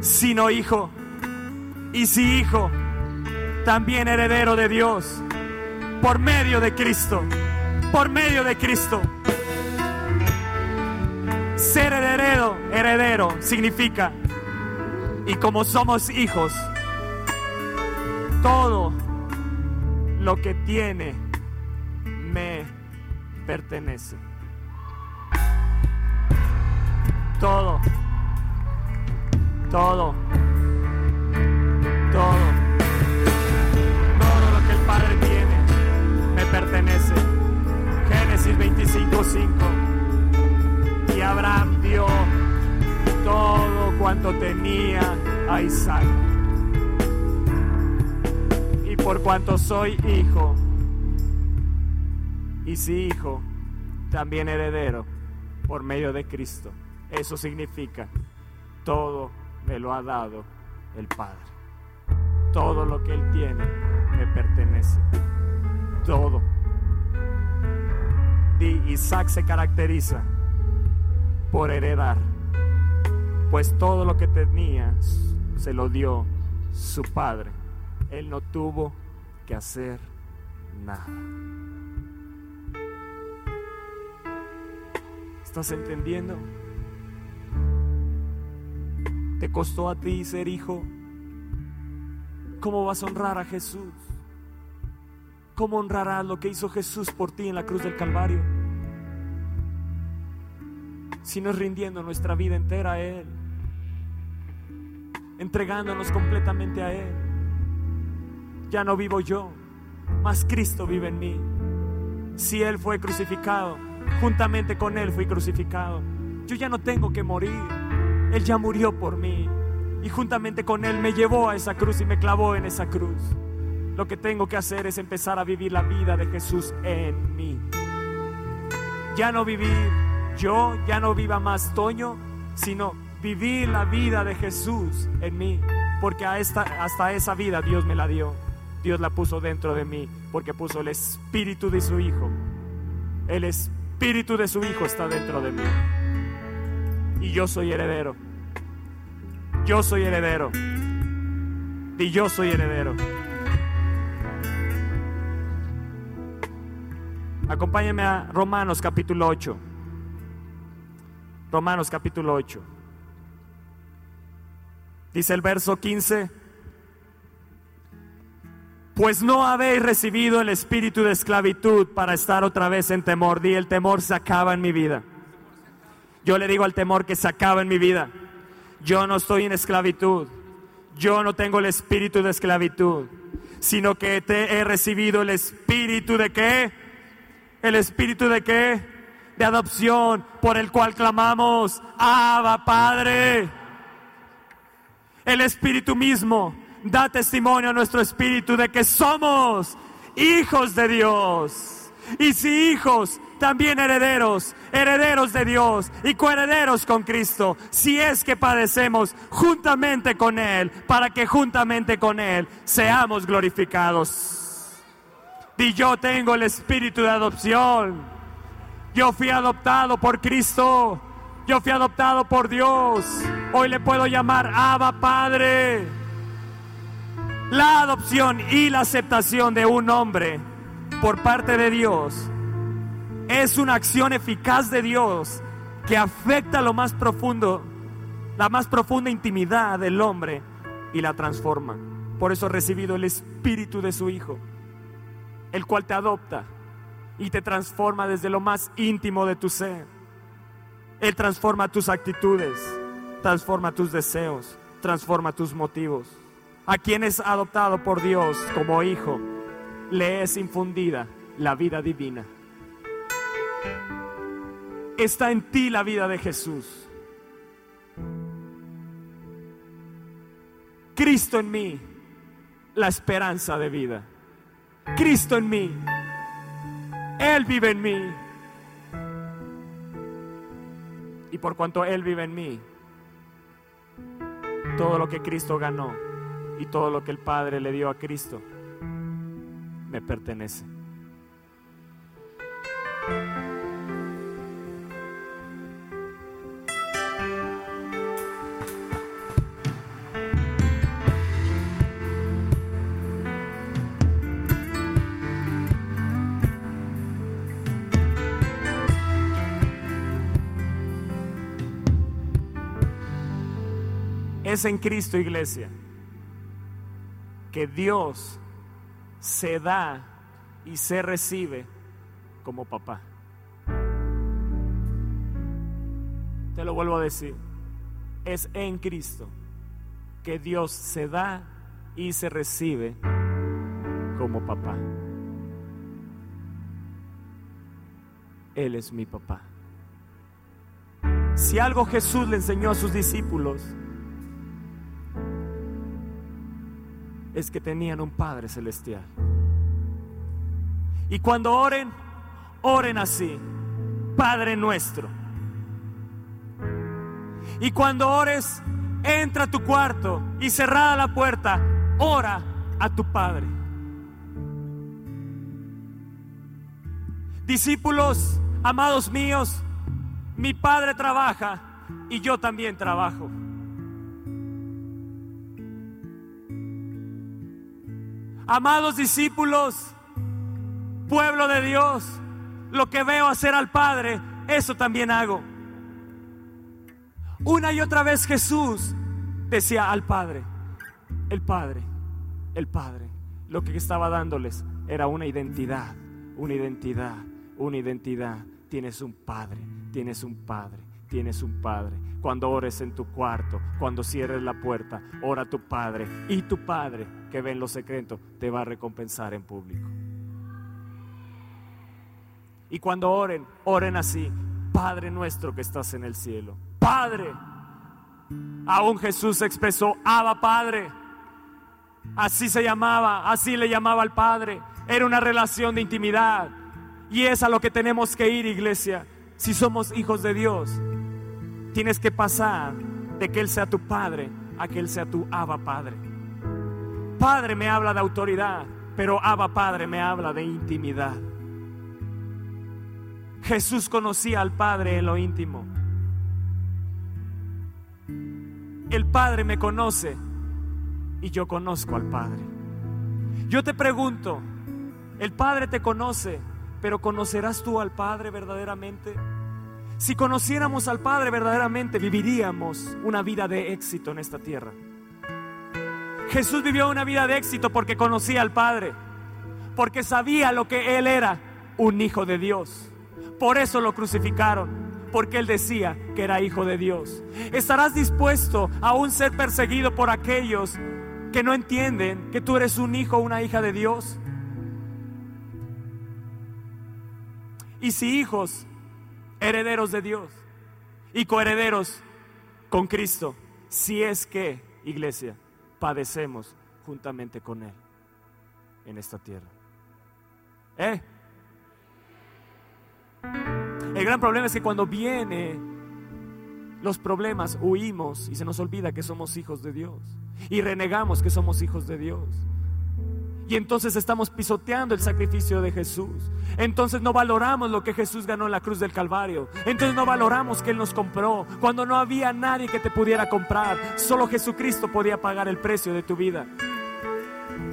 sino hijo. Y si hijo, también heredero de Dios, por medio de Cristo, por medio de Cristo. Ser heredero, heredero significa, y como somos hijos, todo lo que tiene me pertenece. Todo, todo, todo, todo lo que el Padre tiene me pertenece. Génesis 25, 5. Y Abraham dio todo cuanto tenía a Isaac. Y por cuanto soy hijo, y si hijo, también heredero por medio de Cristo. Eso significa, todo me lo ha dado el Padre. Todo lo que Él tiene me pertenece. Todo. Y Isaac se caracteriza por heredar, pues todo lo que tenía se lo dio su padre. Él no tuvo que hacer nada. ¿Estás entendiendo? ¿Te costó a ti ser hijo? ¿Cómo vas a honrar a Jesús? ¿Cómo honrarás lo que hizo Jesús por ti en la cruz del Calvario? Si no es rindiendo nuestra vida entera a Él, entregándonos completamente a Él. Ya no vivo yo, mas Cristo vive en mí. Si Él fue crucificado, juntamente con Él fui crucificado. Yo ya no tengo que morir. Él ya murió por mí. Y juntamente con Él me llevó a esa cruz y me clavó en esa cruz. Lo que tengo que hacer es empezar a vivir la vida de Jesús en mí. Ya no vivir yo, ya no viva más Toño, sino vivir la vida de Jesús en mí. Porque hasta esa vida Dios me la dio. Dios la puso dentro de mí porque puso el espíritu de su Hijo. El espíritu de su Hijo está dentro de mí. Y yo soy heredero. Yo soy heredero. Y yo soy heredero. Acompáñame a Romanos capítulo 8. Romanos capítulo 8. Dice el verso 15. Pues no habéis recibido el espíritu de esclavitud para estar otra vez en temor. Di, el temor se acaba en mi vida. Yo le digo al temor que se acaba en mi vida. Yo no estoy en esclavitud. Yo no tengo el espíritu de esclavitud, sino que te he recibido el espíritu de qué? El espíritu de qué? De adopción por el cual clamamos, Abba Padre. El espíritu mismo da testimonio a nuestro espíritu de que somos hijos de Dios. Y si hijos, también herederos, herederos de Dios y coherederos con Cristo, si es que padecemos juntamente con Él, para que juntamente con Él seamos glorificados. Y yo tengo el espíritu de adopción. Yo fui adoptado por Cristo. Yo fui adoptado por Dios. Hoy le puedo llamar Abba Padre. La adopción y la aceptación de un hombre por parte de Dios es una acción eficaz de Dios que afecta lo más profundo, la más profunda intimidad del hombre y la transforma. Por eso ha recibido el espíritu de su Hijo, el cual te adopta y te transforma desde lo más íntimo de tu ser. Él transforma tus actitudes, transforma tus deseos, transforma tus motivos. A quien es adoptado por Dios como hijo, le es infundida la vida divina. Está en ti la vida de Jesús. Cristo en mí, la esperanza de vida. Cristo en mí, Él vive en mí. Y por cuanto Él vive en mí, todo lo que Cristo ganó y todo lo que el Padre le dio a Cristo me pertenece. Es en Cristo, iglesia, que Dios se da y se recibe como papá. Te lo vuelvo a decir. Es en Cristo que Dios se da y se recibe como papá. Él es mi papá. Si algo Jesús le enseñó a sus discípulos, es que tenían un Padre celestial. Y cuando oren, oren así, Padre nuestro. Y cuando ores, entra a tu cuarto y cerrada la puerta, ora a tu Padre. Discípulos, amados míos, mi Padre trabaja y yo también trabajo. Amados discípulos, pueblo de Dios, lo que veo hacer al Padre, eso también hago. Una y otra vez Jesús decía al Padre, el Padre, el Padre. Lo que estaba dándoles era una identidad, una identidad, una identidad. Tienes un Padre, tienes un Padre, tienes un Padre. Cuando ores en tu cuarto, cuando cierres la puerta, ora a tu Padre. Y tu Padre, que ve en lo secreto, te va a recompensar en público. Y cuando oren, oren así. Padre nuestro que estás en el cielo. Padre. Aún Jesús expresó, Abba Padre. Así se llamaba, así le llamaba al Padre. Era una relación de intimidad. Y es a lo que tenemos que ir, iglesia. Si somos hijos de Dios, Tienes que pasar de que Él sea tu Padre a que Él sea tu Abba Padre. Padre me habla de autoridad, pero Abba Padre me habla de intimidad. Jesús conocía al Padre en lo íntimo. El Padre me conoce y yo conozco al Padre. Yo te pregunto, el Padre te conoce, pero ¿conocerás tú al Padre verdaderamente? Si conociéramos al Padre verdaderamente, viviríamos una vida de éxito en esta tierra. Jesús vivió una vida de éxito porque conocía al Padre, porque sabía lo que Él era, un hijo de Dios. Por eso lo crucificaron, porque Él decía que era hijo de Dios. ¿Estarás dispuesto a aún ser perseguido por aquellos que no entienden que tú eres un hijo o una hija de Dios? Y si hijos, herederos de Dios y coherederos con Cristo, si es que, iglesia, padecemos juntamente con Él en esta tierra. ¿Eh? El gran problema es que cuando vienen los problemas, huimos y se nos olvida que somos hijos de Dios. Y renegamos que somos hijos de Dios. Y entonces estamos pisoteando el sacrificio de Jesús. Entonces no valoramos lo que Jesús ganó en la cruz del Calvario. Entonces no valoramos que Él nos compró. Cuando no había nadie que te pudiera comprar. Solo Jesucristo podía pagar el precio de tu vida.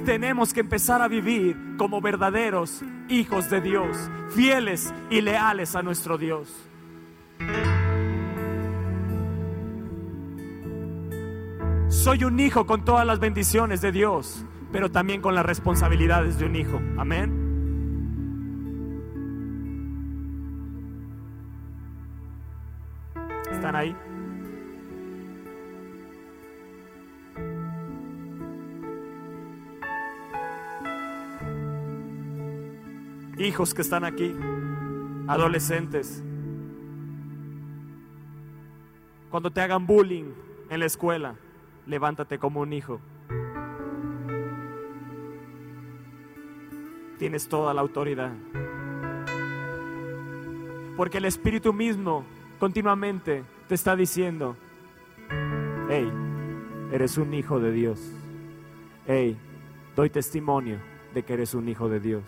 Tenemos que empezar a vivir como verdaderos hijos de Dios. Fieles y leales a nuestro Dios. Soy un hijo con todas las bendiciones de Dios pero también con las responsabilidades de un hijo. Amén. ¿Están ahí? Hijos que están aquí, adolescentes, cuando te hagan bullying en la escuela, levántate como un hijo Tienes toda la autoridad. Porque el Espíritu mismo continuamente te está diciendo, hey, eres un hijo de Dios. Hey, doy testimonio de que eres un hijo de Dios.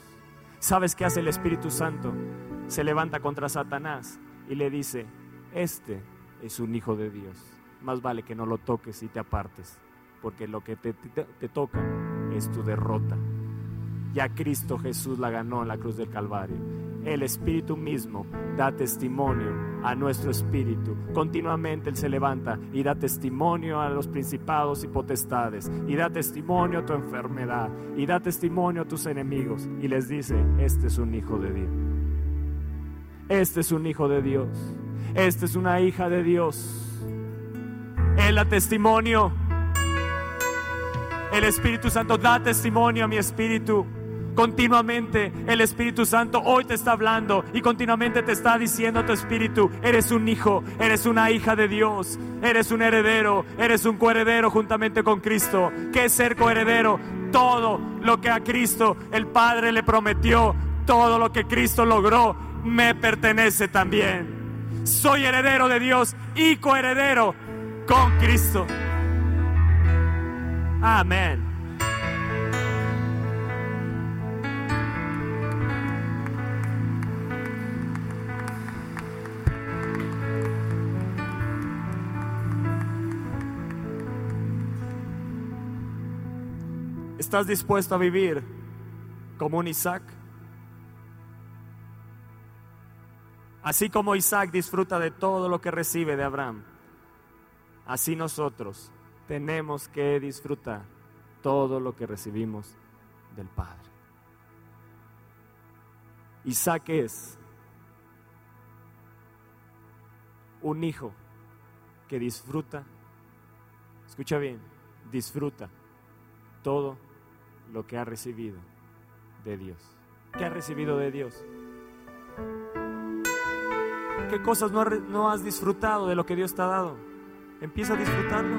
¿Sabes qué hace el Espíritu Santo? Se levanta contra Satanás y le dice, este es un hijo de Dios. Más vale que no lo toques y te apartes, porque lo que te, te toca es tu derrota. Ya Cristo Jesús la ganó en la cruz del Calvario el Espíritu mismo da testimonio a nuestro espíritu. Continuamente Él se levanta y da testimonio a los principados y potestades, y da testimonio a tu enfermedad, y da testimonio a tus enemigos, y les dice, este es un hijo de Dios. Este es un hijo de Dios. Esta es una hija de Dios. Él da testimonio. El Espíritu Santo da testimonio a mi espíritu Continuamente el Espíritu Santo hoy te está hablando y continuamente te está diciendo tu espíritu, eres un hijo, eres una hija de Dios, eres un heredero, eres un coheredero juntamente con Cristo. ¿Qué es ser coheredero? Todo lo que a Cristo el Padre le prometió, todo lo que Cristo logró, me pertenece también. Soy heredero de Dios y coheredero con Cristo. Amén. ¿Estás dispuesto a vivir como un Isaac? Así como Isaac disfruta de todo lo que recibe de Abraham, así nosotros tenemos que disfrutar todo lo que recibimos del Padre. Isaac es un hijo que disfruta, escucha bien, disfruta todo lo que ha recibido de Dios. ¿Qué ha recibido de Dios? ¿Qué cosas no has disfrutado de lo que Dios te ha dado? Empieza a disfrutarlo.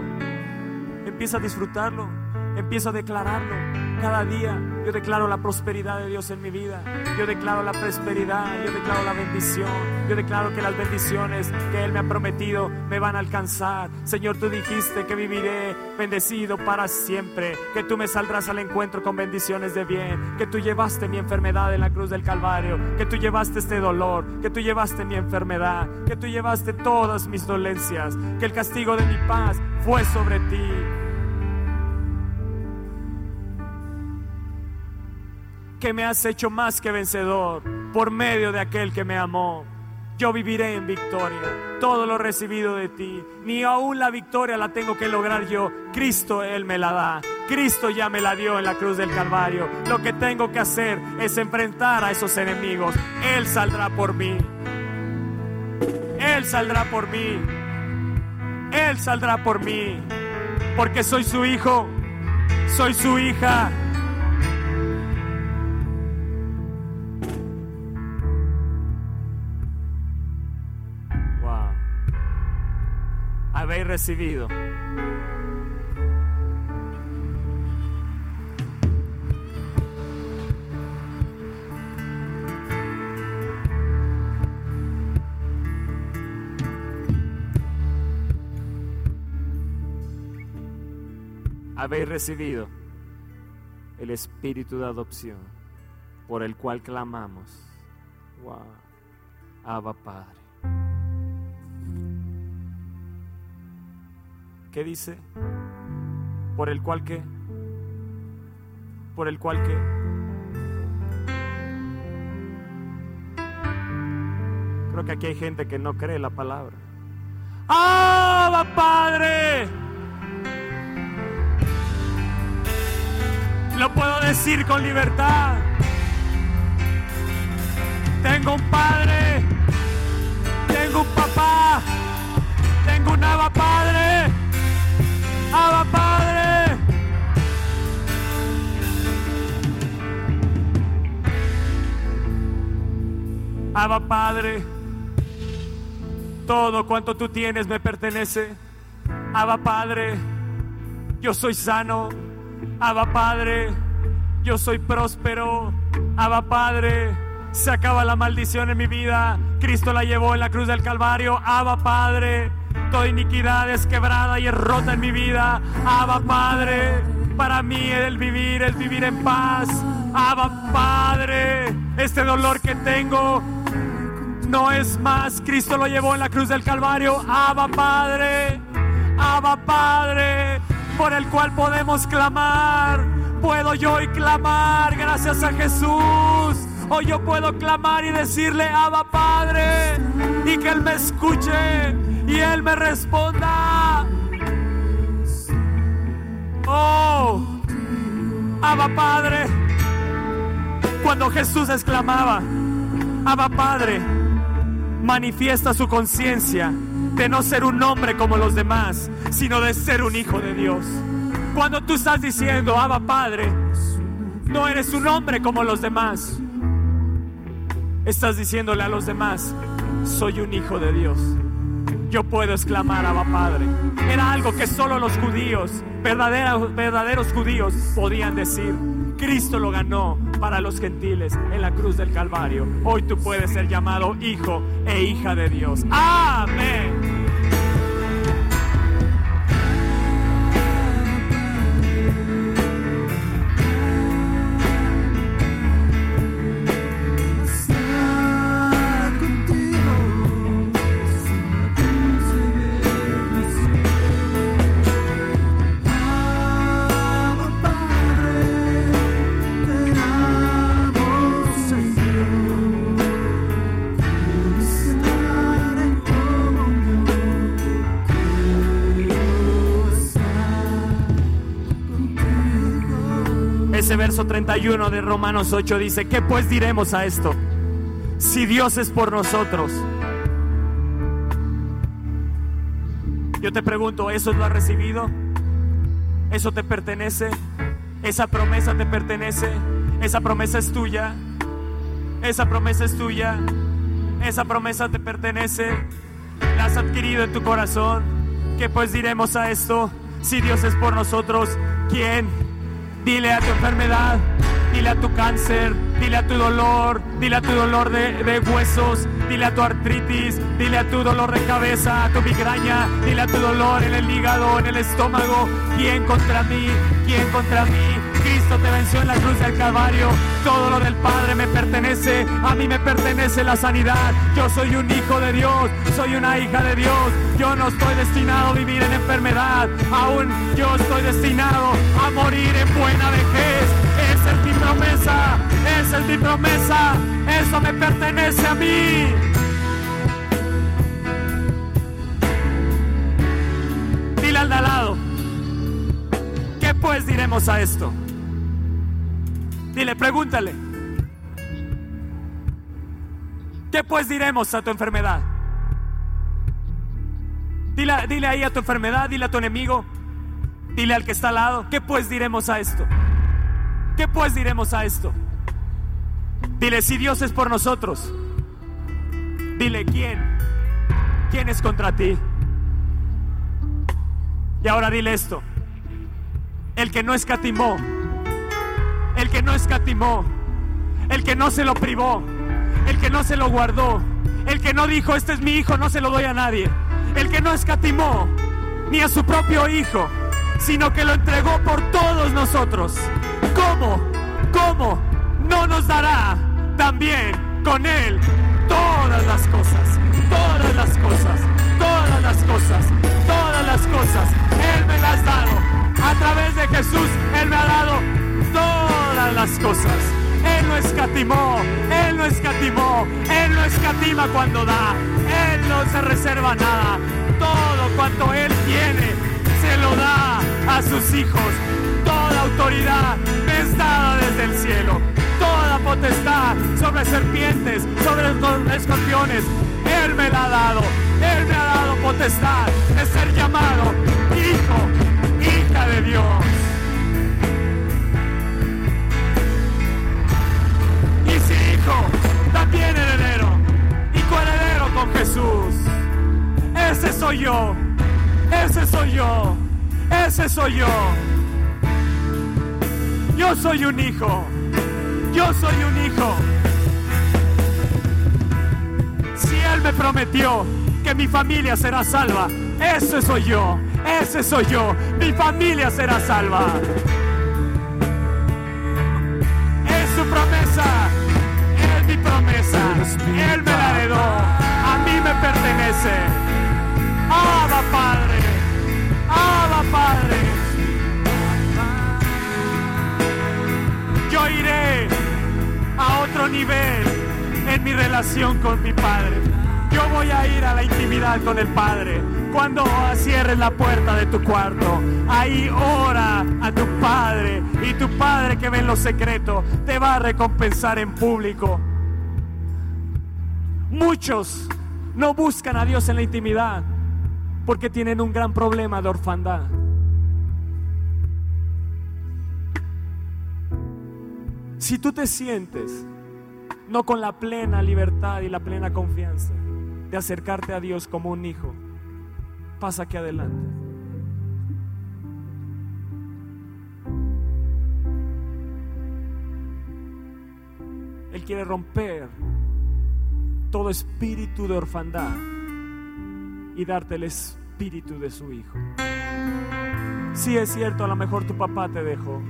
Empieza a disfrutarlo. Empieza a declararlo cada día. Yo declaro la prosperidad de Dios en mi vida. Yo declaro la prosperidad, yo declaro la bendición. Yo declaro que las bendiciones que Él me ha prometido me van a alcanzar. Señor, tú dijiste que viviré bendecido para siempre. Que tú me saldrás al encuentro con bendiciones de bien. Que tú llevaste mi enfermedad en la cruz del Calvario. Que tú llevaste este dolor. Que tú llevaste mi enfermedad. Que tú llevaste todas mis dolencias. Que el castigo de mi paz fue sobre ti que me has hecho más que vencedor por medio de aquel que me amó. Yo viviré en victoria, todo lo recibido de ti. Ni aún la victoria la tengo que lograr yo. Cristo Él me la da. Cristo ya me la dio en la cruz del Calvario. Lo que tengo que hacer es enfrentar a esos enemigos. Él saldrá por mí. Él saldrá por mí. Él saldrá por mí. Porque soy su hijo. Soy su hija. Habéis recibido. Habéis recibido el espíritu de adopción por el cual clamamos. Wow. Abba Padre. ¿Qué dice? ¿Por el cual qué? ¿Por el cual qué? Creo que aquí hay gente que no cree la palabra. ¡Ah, Padre! Lo puedo decir con libertad. Tengo un padre. Tengo un papá. Tengo un Abba Padre. Abba Padre. Abba Padre, todo cuanto tú tienes me pertenece. Abba Padre, yo soy sano. Abba Padre, yo soy próspero. Abba Padre, se acaba la maldición en mi vida. Cristo la llevó en la cruz del Calvario. Abba Padre, toda iniquidad es quebrada y es rota en mi vida. Abba Padre, para mí el vivir es vivir en paz. Abba Padre, este dolor que tengo no es más. Cristo lo llevó en la cruz del Calvario. Abba Padre, Abba Padre, por el cual podemos clamar. Puedo yo hoy clamar gracias a Jesús. Hoy yo puedo clamar y decirle, Abba Padre, y que Él me escuche y Él me responda. Oh, Abba Padre, cuando Jesús exclamaba, Abba Padre, manifiesta su conciencia de no ser un hombre como los demás, sino de ser un hijo de Dios. Cuando tú estás diciendo, Abba Padre, no eres un hombre como los demás, estás diciéndole a los demás, soy un hijo de Dios. Yo puedo exclamar, Abba Padre. Era algo que solo los judíos, verdaderos, verdaderos judíos, podían decir. Cristo lo ganó para los gentiles en la cruz del Calvario. Hoy tú puedes ser llamado hijo e hija de Dios. Amén. Verso 31 de Romanos 8 dice, ¿qué pues diremos a esto? Si Dios es por nosotros. Yo te pregunto, ¿eso lo has recibido? ¿Eso te pertenece? ¿Esa promesa te pertenece? ¿Esa promesa es tuya? ¿Esa promesa es tuya? ¿Esa promesa te pertenece? ¿La has adquirido en tu corazón? ¿Qué pues diremos a esto? Si Dios es por nosotros, ¿quién? Dile a tu enfermedad, dile a tu cáncer, dile a tu dolor, dile a tu dolor de, huesos, dile a tu artritis, dile a tu dolor de cabeza, a tu migraña, dile a tu dolor en el hígado, en el estómago. ¿Quién contra mí? ¿Quién contra mí? Cristo te venció en la cruz del Calvario. Todo lo del Padre me pertenece. A mí me pertenece la sanidad. Yo soy un hijo de Dios. Soy una hija de Dios. Yo no estoy destinado a vivir en enfermedad. Aún yo estoy destinado a morir en buena vejez. Esa es mi promesa. Esa es mi promesa. Eso me pertenece a mí. Dile al de al lado. ¿Qué pues diremos a esto? Dile, pregúntale. ¿Qué pues diremos a tu enfermedad? Dile, dile ahí a tu enfermedad, dile a tu enemigo, dile al que está al lado, ¿qué pues diremos a esto? ¿Qué pues diremos a esto? Dile, si Dios es por nosotros, dile, ¿quién? ¿Quién es contra ti? Y ahora dile esto, el que no escatimó el que no escatimó, el que no se lo privó, el que no se lo guardó, el que no dijo, este es mi hijo, no se lo doy a nadie, el que no escatimó ni a su propio hijo, sino que lo entregó por todos nosotros. ¿Cómo? ¿Cómo? No nos dará también con él todas las cosas, todas las cosas, todas las cosas, todas las cosas. Él me las ha dado. A través de Jesús, Él me ha dado todas las cosas. Él no escatimó, Él no escatimó, Él no escatima cuando da, Él no se reserva nada. Todo cuanto Él tiene, se lo da a sus hijos. Toda autoridad es dada desde el cielo. Toda potestad sobre serpientes, sobre escorpiones, Él me la ha dado. Él me ha dado potestad de ser llamado también heredero y coheredero con Jesús. Ese soy yo, ese soy yo, ese soy yo. Yo soy un hijo, yo soy un hijo. Si Él me prometió que mi familia será salva, ese soy yo, ese soy yo, mi familia será salva. Él me la heredó. A mí me pertenece. Abba Padre. Abba Padre. Yo iré a otro nivel en mi relación con mi Padre. Yo voy a ir a la intimidad con el Padre. Cuando cierres la puerta de tu cuarto, ahí ora a tu Padre. Y tu Padre que ve en lo secreto te va a recompensar en público. Muchos no buscan a Dios en la intimidad porque tienen un gran problema de orfandad. Si tú te sientes no con la plena libertad y la plena confianza de acercarte a Dios como un hijo, pasa aquí adelante. Él quiere romper todo espíritu de orfandad y darte el espíritu de su hijo. Si es cierto, a lo mejor tu papá te dejó.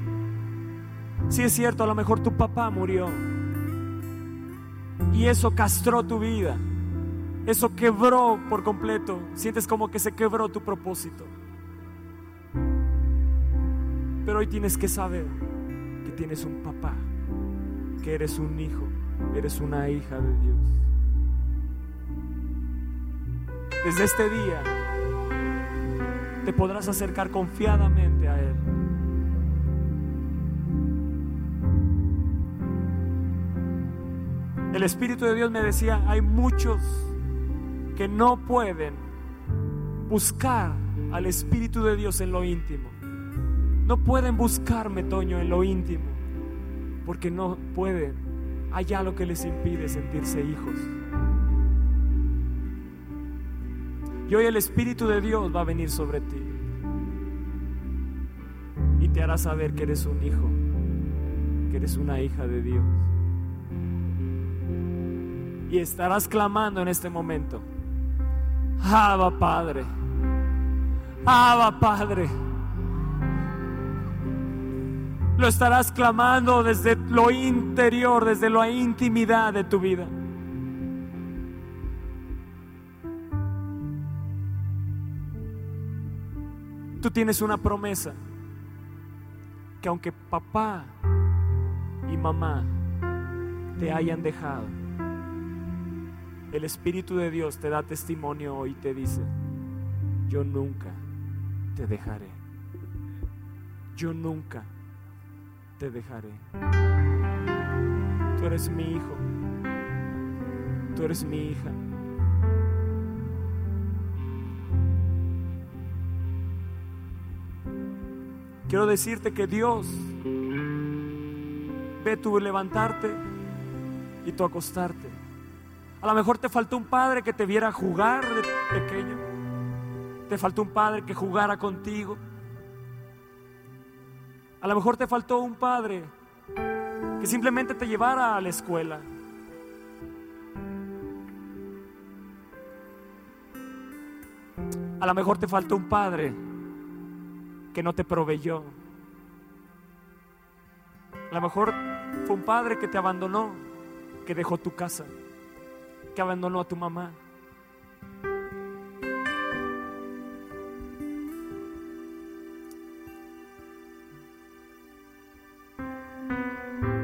Si es cierto, a lo mejor tu papá murió. Y eso castró tu vida. Eso quebró por completo. Sientes como que se quebró tu propósito. Pero hoy tienes que saber que tienes un papá, que eres un hijo, eres una hija de Dios. Desde este día te podrás acercar confiadamente a Él. El Espíritu de Dios me decía, hay muchos que no pueden buscar al Espíritu de Dios en lo íntimo. No pueden buscarme, Toño, en lo íntimo, porque no pueden. Hay algo que les impide sentirse hijos. Y hoy el Espíritu de Dios va a venir sobre ti y te hará saber que eres un hijo, que eres una hija de Dios. Y estarás clamando en este momento. Abba Padre. Abba Padre. Lo estarás clamando desde lo interior, desde la intimidad de tu vida. Tú tienes una promesa que aunque papá y mamá te hayan dejado, el Espíritu de Dios te da testimonio hoy y te dice, yo nunca te dejaré. Yo nunca te dejaré. Tú eres mi hijo. Tú eres mi hija. Quiero decirte que Dios ve tu levantarte y tu acostarte. A lo mejor te faltó un padre que te viera jugar de pequeño. Te faltó un padre que jugara contigo. A lo mejor te faltó un padre que simplemente te llevara a la escuela. A lo mejor te faltó un padre que no te proveyó. A lo mejor fue un padre que te abandonó, que dejó tu casa que abandonó a tu mamá.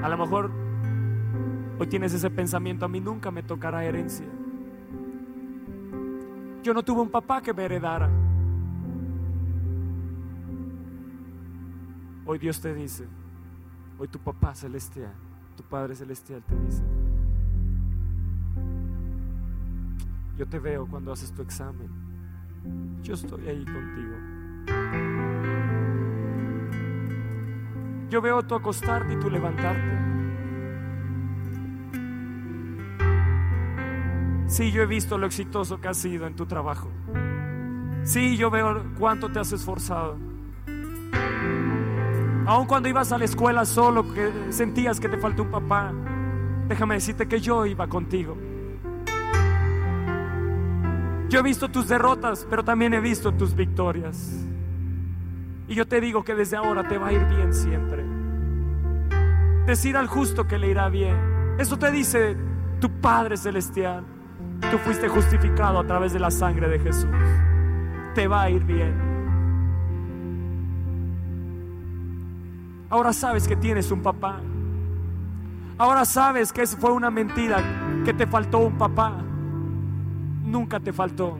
A lo mejor hoy tienes ese pensamiento, a mí nunca me tocará herencia. Yo no tuve un papá que me heredara. Hoy Dios te dice, hoy tu papá celestial, tu Padre celestial te dice, Yo te veo cuando haces tu examen. Yo estoy ahí contigo. Yo veo tu acostarte y tu levantarte. Sí, yo he visto lo exitoso que has sido en tu trabajo. Sí, yo veo cuánto te has esforzado. Aun cuando ibas a la escuela solo, que sentías que te faltó un papá, déjame decirte que yo iba contigo. Yo he visto tus derrotas, pero también he visto tus victorias. Y yo te digo que desde ahora te va a ir bien siempre. Decir al justo que le irá bien. Eso te dice tu Padre Celestial. Tú fuiste justificado a través de la sangre de Jesús. Te va a ir bien. Ahora sabes que tienes un papá. Ahora sabes que fue una mentira, que te faltó un papá. Nunca te faltó,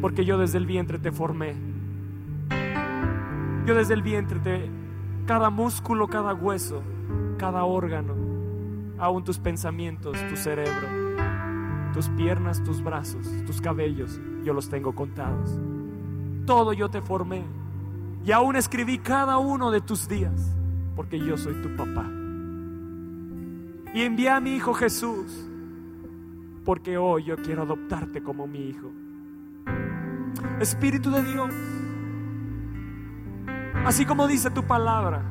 porque yo desde el vientre te formé. Yo desde el vientre te, cada músculo, cada hueso, cada órgano, aún tus pensamientos, tu cerebro, tus piernas, tus brazos, tus cabellos, yo los tengo contados. Todo yo te formé. Y aún escribí cada uno de tus días, porque yo soy tu papá. Y envié a mi Hijo Jesús porque hoy yo quiero adoptarte como mi hijo. Espíritu de Dios, así como dice tu palabra,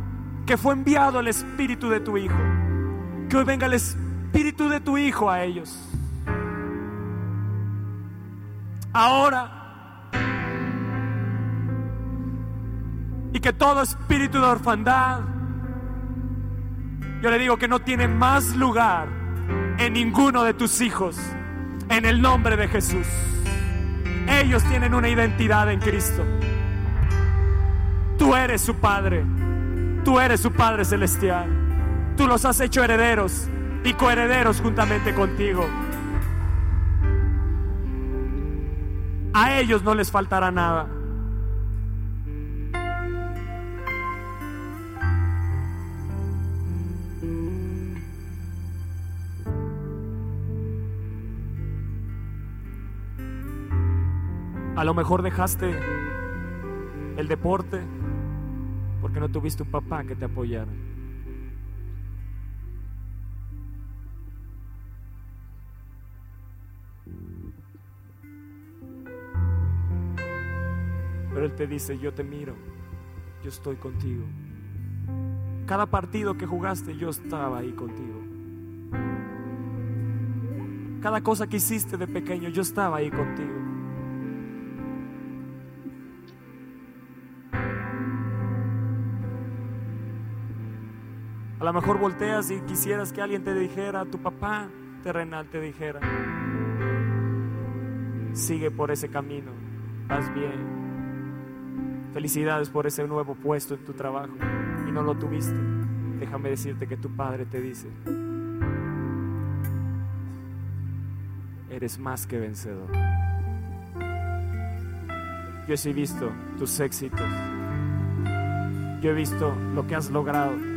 que fue enviado el Espíritu de tu Hijo, que hoy venga el Espíritu de tu Hijo a ellos. Ahora, y que todo espíritu de orfandad, yo le digo que no tiene más lugar en ninguno de tus hijos. En el nombre de Jesús. Ellos tienen una identidad en Cristo. Tú eres su Padre. Tú eres su Padre Celestial. Tú los has hecho herederos y coherederos juntamente contigo. A ellos no les faltará nada. A lo mejor dejaste el deporte porque no tuviste un papá que te apoyara. Pero Él te dice, yo te miro, yo estoy contigo. Cada partido que jugaste, yo estaba ahí contigo. Cada cosa que hiciste de pequeño, yo estaba ahí contigo. Lo mejor volteas y quisieras que alguien te dijera, tu papá terrenal te dijera, sigue por ese camino, vas bien. Felicidades por ese nuevo puesto en tu trabajo y no lo tuviste. Déjame decirte que tu padre te dice, eres más que vencedor. Yo he visto tus éxitos. Yo he visto lo que has logrado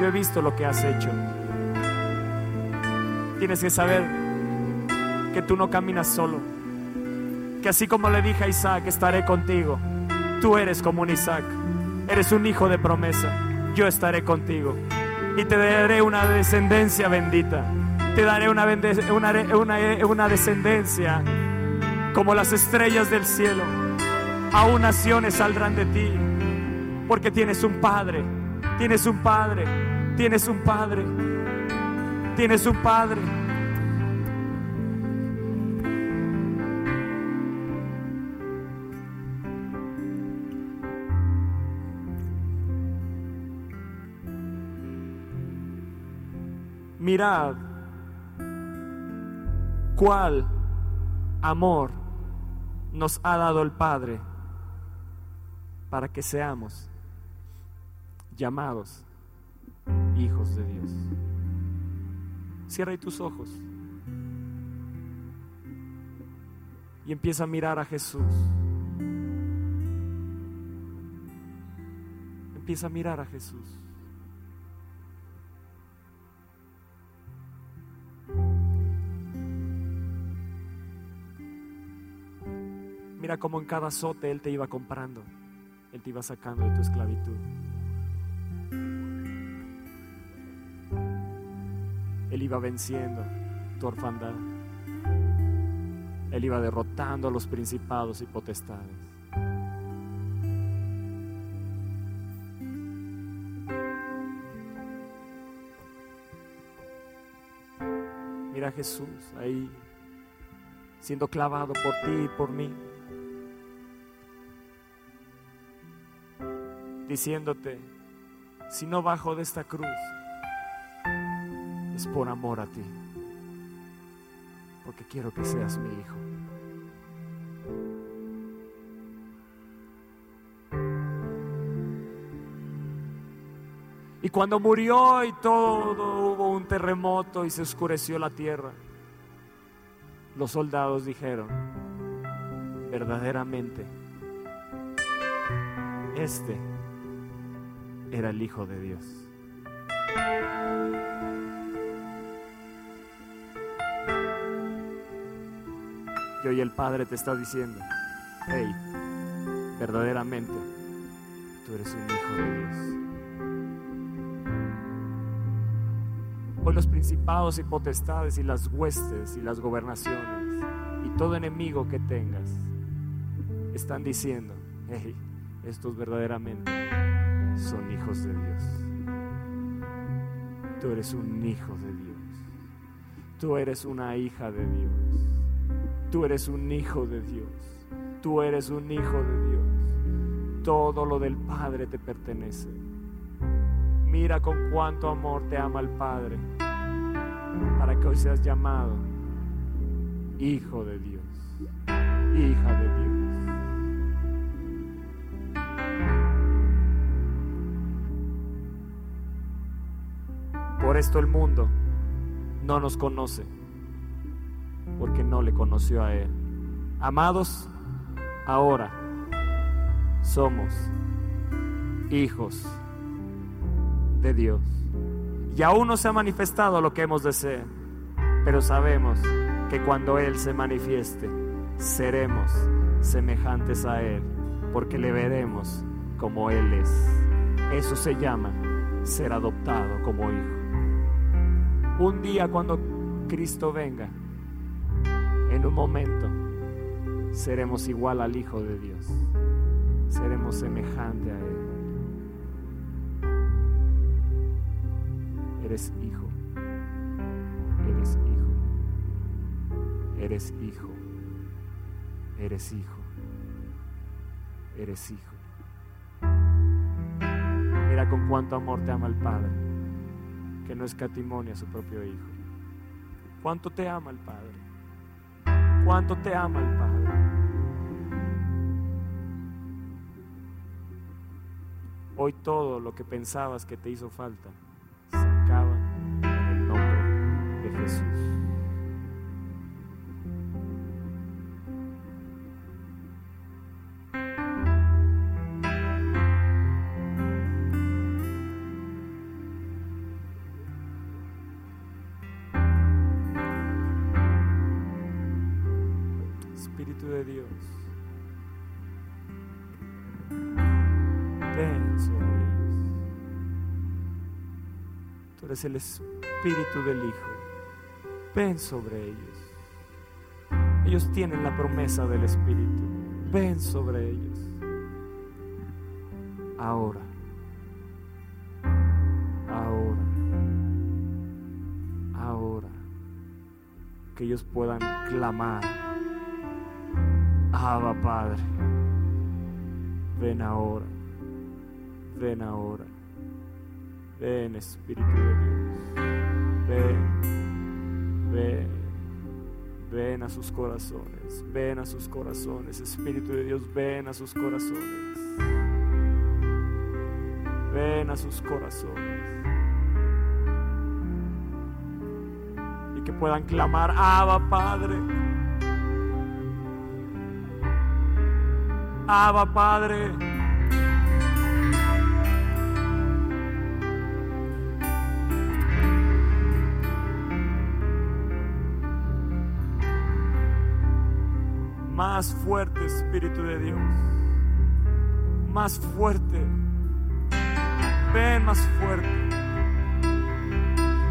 yo he visto lo que has hecho. Tienes que saber que tú no caminas solo. Que así como le dije a Isaac, estaré contigo. Tú eres como un Isaac. Eres un hijo de promesa. Yo estaré contigo. Y te daré una descendencia bendita. Te daré una, una, una descendencia como las estrellas del cielo. Aún naciones saldrán de ti. Porque tienes un Padre. Tienes un Padre Tienes un Padre. Tienes un Padre. Mirad cuál amor nos ha dado el Padre para que seamos llamados hijos de Dios. Cierra ahí tus ojos y empieza a mirar a Jesús. Empieza a mirar a Jesús. Mira cómo en cada azote Él te iba comprando, Él te iba sacando de tu esclavitud. Iba venciendo tu orfandad. Él iba derrotando a los principados y potestades. Mira a Jesús ahí siendo clavado por ti y por mí. Diciéndote, si no bajo de esta cruz, por amor a ti, porque quiero que seas mi hijo. Y cuando murió y todo, hubo un terremoto y se oscureció la tierra, los soldados dijeron, verdaderamente, este era el Hijo de Dios. Y hoy el Padre te está diciendo, hey, verdaderamente, tú eres un Hijo de Dios. Hoy los principados y potestades y las huestes y las gobernaciones y todo enemigo que tengas están diciendo, hey, estos verdaderamente son hijos de Dios. Tú eres un hijo de Dios. Tú eres una hija de Dios. Tú eres un hijo de Dios. Tú eres un hijo de Dios. Todo lo del Padre te pertenece. Mira con cuánto amor te ama el Padre para que hoy seas llamado hijo de Dios, hija de Dios. Por esto el mundo no nos conoce, porque no le conoció a Él. Amados, ahora somos hijos de Dios. Y aún no se ha manifestado lo que hemos de ser, pero sabemos que cuando Él se manifieste, seremos semejantes a Él, porque le veremos como Él es. Eso se llama ser adoptado como hijo. Un día cuando Cristo venga, en un momento, seremos igual al Hijo de Dios. Seremos semejante a Él. Eres hijo. Eres hijo. Eres hijo. Eres hijo. Eres hijo. Mira con cuánto amor te ama el Padre, que no escatimonia a su propio Hijo. ¿Cuánto te ama el Padre? ¿Cuánto te ama el Padre? Hoy todo lo que pensabas que te hizo falta se acaba en el nombre de Jesús. Eres el Espíritu del Hijo, ven sobre ellos. Ellos tienen la promesa del Espíritu, ven sobre ellos. Ahora, ahora, ahora, que ellos puedan clamar. Abba Padre, ven ahora, ven ahora, ven Espíritu de Dios, ven, ven, ven a sus corazones, ven a sus corazones, Espíritu de Dios, ven a sus corazones, ven a sus corazones. Y que puedan clamar, Abba Padre. Abba Padre. Más fuerte Espíritu de Dios. Más fuerte. Ven más fuerte.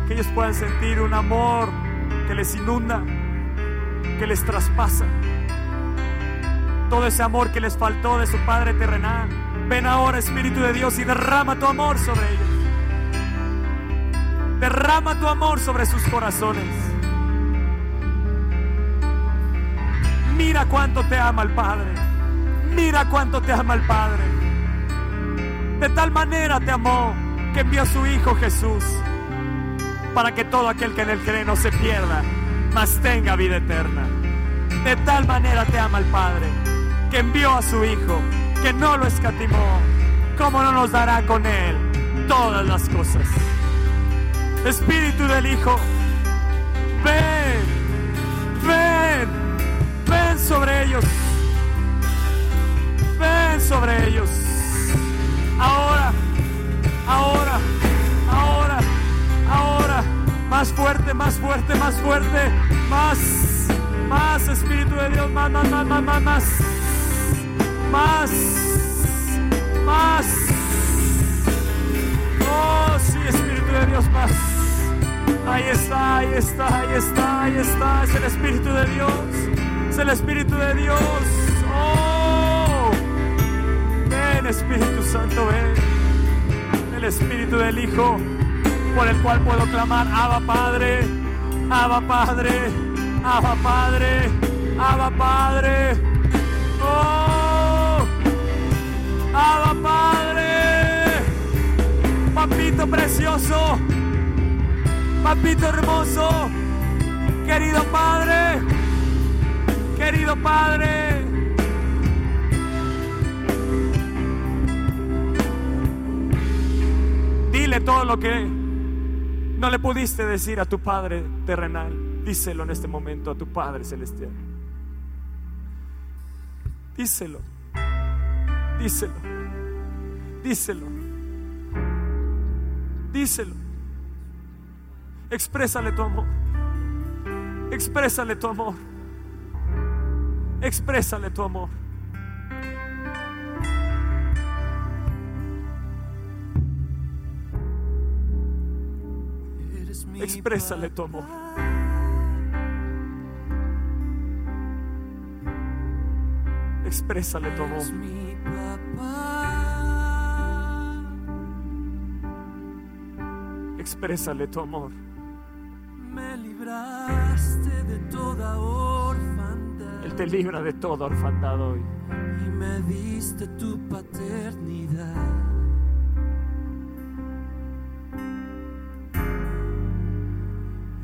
Que ellos puedan sentir un amor que les inunda. que les traspasa. Todo ese amor que les faltó de su Padre terrenal. Ven ahora, Espíritu de Dios, y derrama tu amor sobre ellos. Derrama tu amor sobre sus corazones. Mira cuánto te ama el Padre. Mira cuánto te ama el Padre. De tal manera te amó que envió a su Hijo Jesús para que todo aquel que en él cree no se pierda, mas tenga vida eterna. De tal manera te ama el Padre, que envió a su Hijo, que no lo escatimó, ¿cómo no nos dará con él todas las cosas? Espíritu del Hijo, ven, sobre ellos. Ven sobre ellos. Ahora, ahora, ahora, ahora. Más fuerte, más fuerte, más fuerte. Más, más Espíritu de Dios. Más, más, más, más, más. Más, más. más. Oh, sí, Espíritu de Dios, más. Ahí está, ahí está, ahí está, ahí está. Es el Espíritu de Dios. Es el Espíritu de Dios. Oh, ven Espíritu Santo, ven. El Espíritu del Hijo por el cual puedo clamar, Abba Padre, Abba Padre, Abba Padre, Abba Padre. Oh, Abba Padre, papito precioso, papito hermoso, querido Padre, querido Padre. Dile todo lo que no le pudiste decir a tu Padre terrenal. Díselo en este momento a tu Padre celestial. Díselo. Díselo. Díselo. Díselo. Exprésale tu amor. Exprésale tu amor. Exprésale tu amor. Exprésale tu amor. Exprésale tu amor. Exprésale tu amor. Me libraste de toda Él te libra de toda orfandad hoy. y me diste tu paternidad.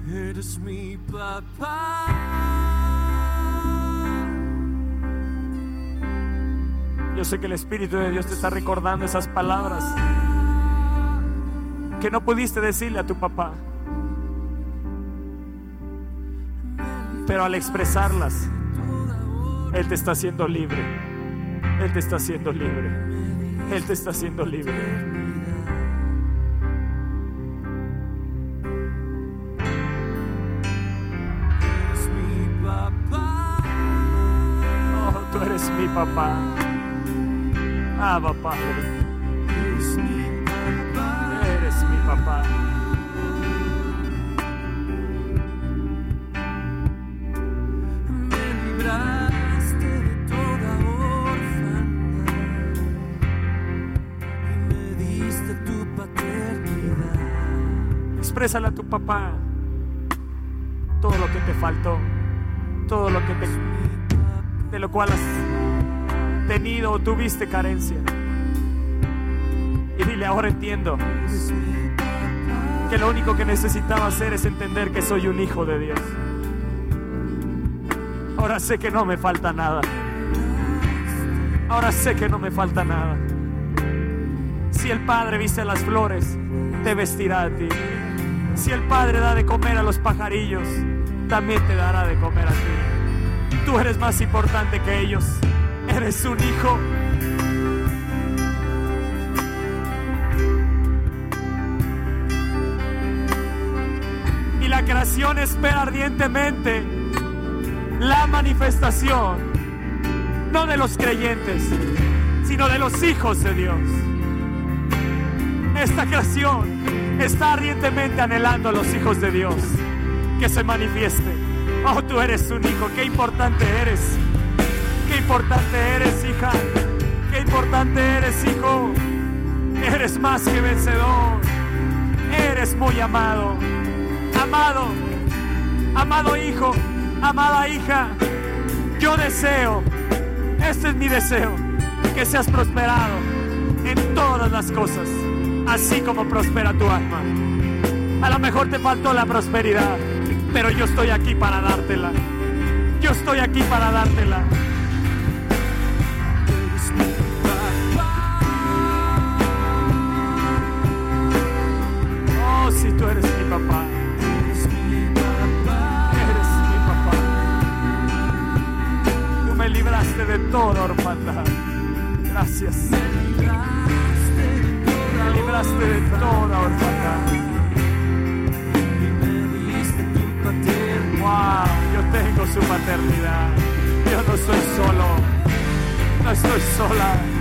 Eres mi papá. Yo sé que el Espíritu de Dios te está recordando esas palabras que no pudiste decirle a tu papá. Pero al expresarlas, Él te está haciendo libre. Él te está haciendo libre. Él te está haciendo libre. Eres mi papá. Oh, tú eres mi papá. Abba Padre. Exprésale a tu papá todo lo que te faltó, todo lo que te, de lo cual has tenido o tuviste carencia. Y dile, ahora entiendo que lo único que necesitaba hacer es entender que soy un hijo de Dios. Ahora sé que no me falta nada. Ahora sé que no me falta nada. Si el Padre viste las flores, te vestirá a ti. Si el Padre da de comer a los pajarillos, también te dará de comer a ti. Tú eres más importante que ellos. Eres un hijo. Y la creación espera ardientemente la manifestación, no de los creyentes, sino de los hijos de Dios. Esta creación está ardientemente anhelando a los hijos de Dios que se manifieste. Oh, tú eres un hijo, qué importante eres. Qué importante eres, hija. Qué importante eres, hijo. Eres más que vencedor. Eres muy amado. Amado. Amado hijo. Amada hija. Yo deseo. Este es mi deseo. Que seas prosperado en todas las cosas. Así como prospera tu alma. A lo mejor te faltó la prosperidad. Pero yo estoy aquí para dártela. Yo estoy aquí para dártela. Oh, si tú eres mi papá. Eres mi papá. Eres mi papá. Tú me libraste de toda orfandad. Gracias. Libraste de toda orfandad. y me diste tu paternidad. Wow, yo tengo su paternidad. Yo no soy solo. No estoy sola.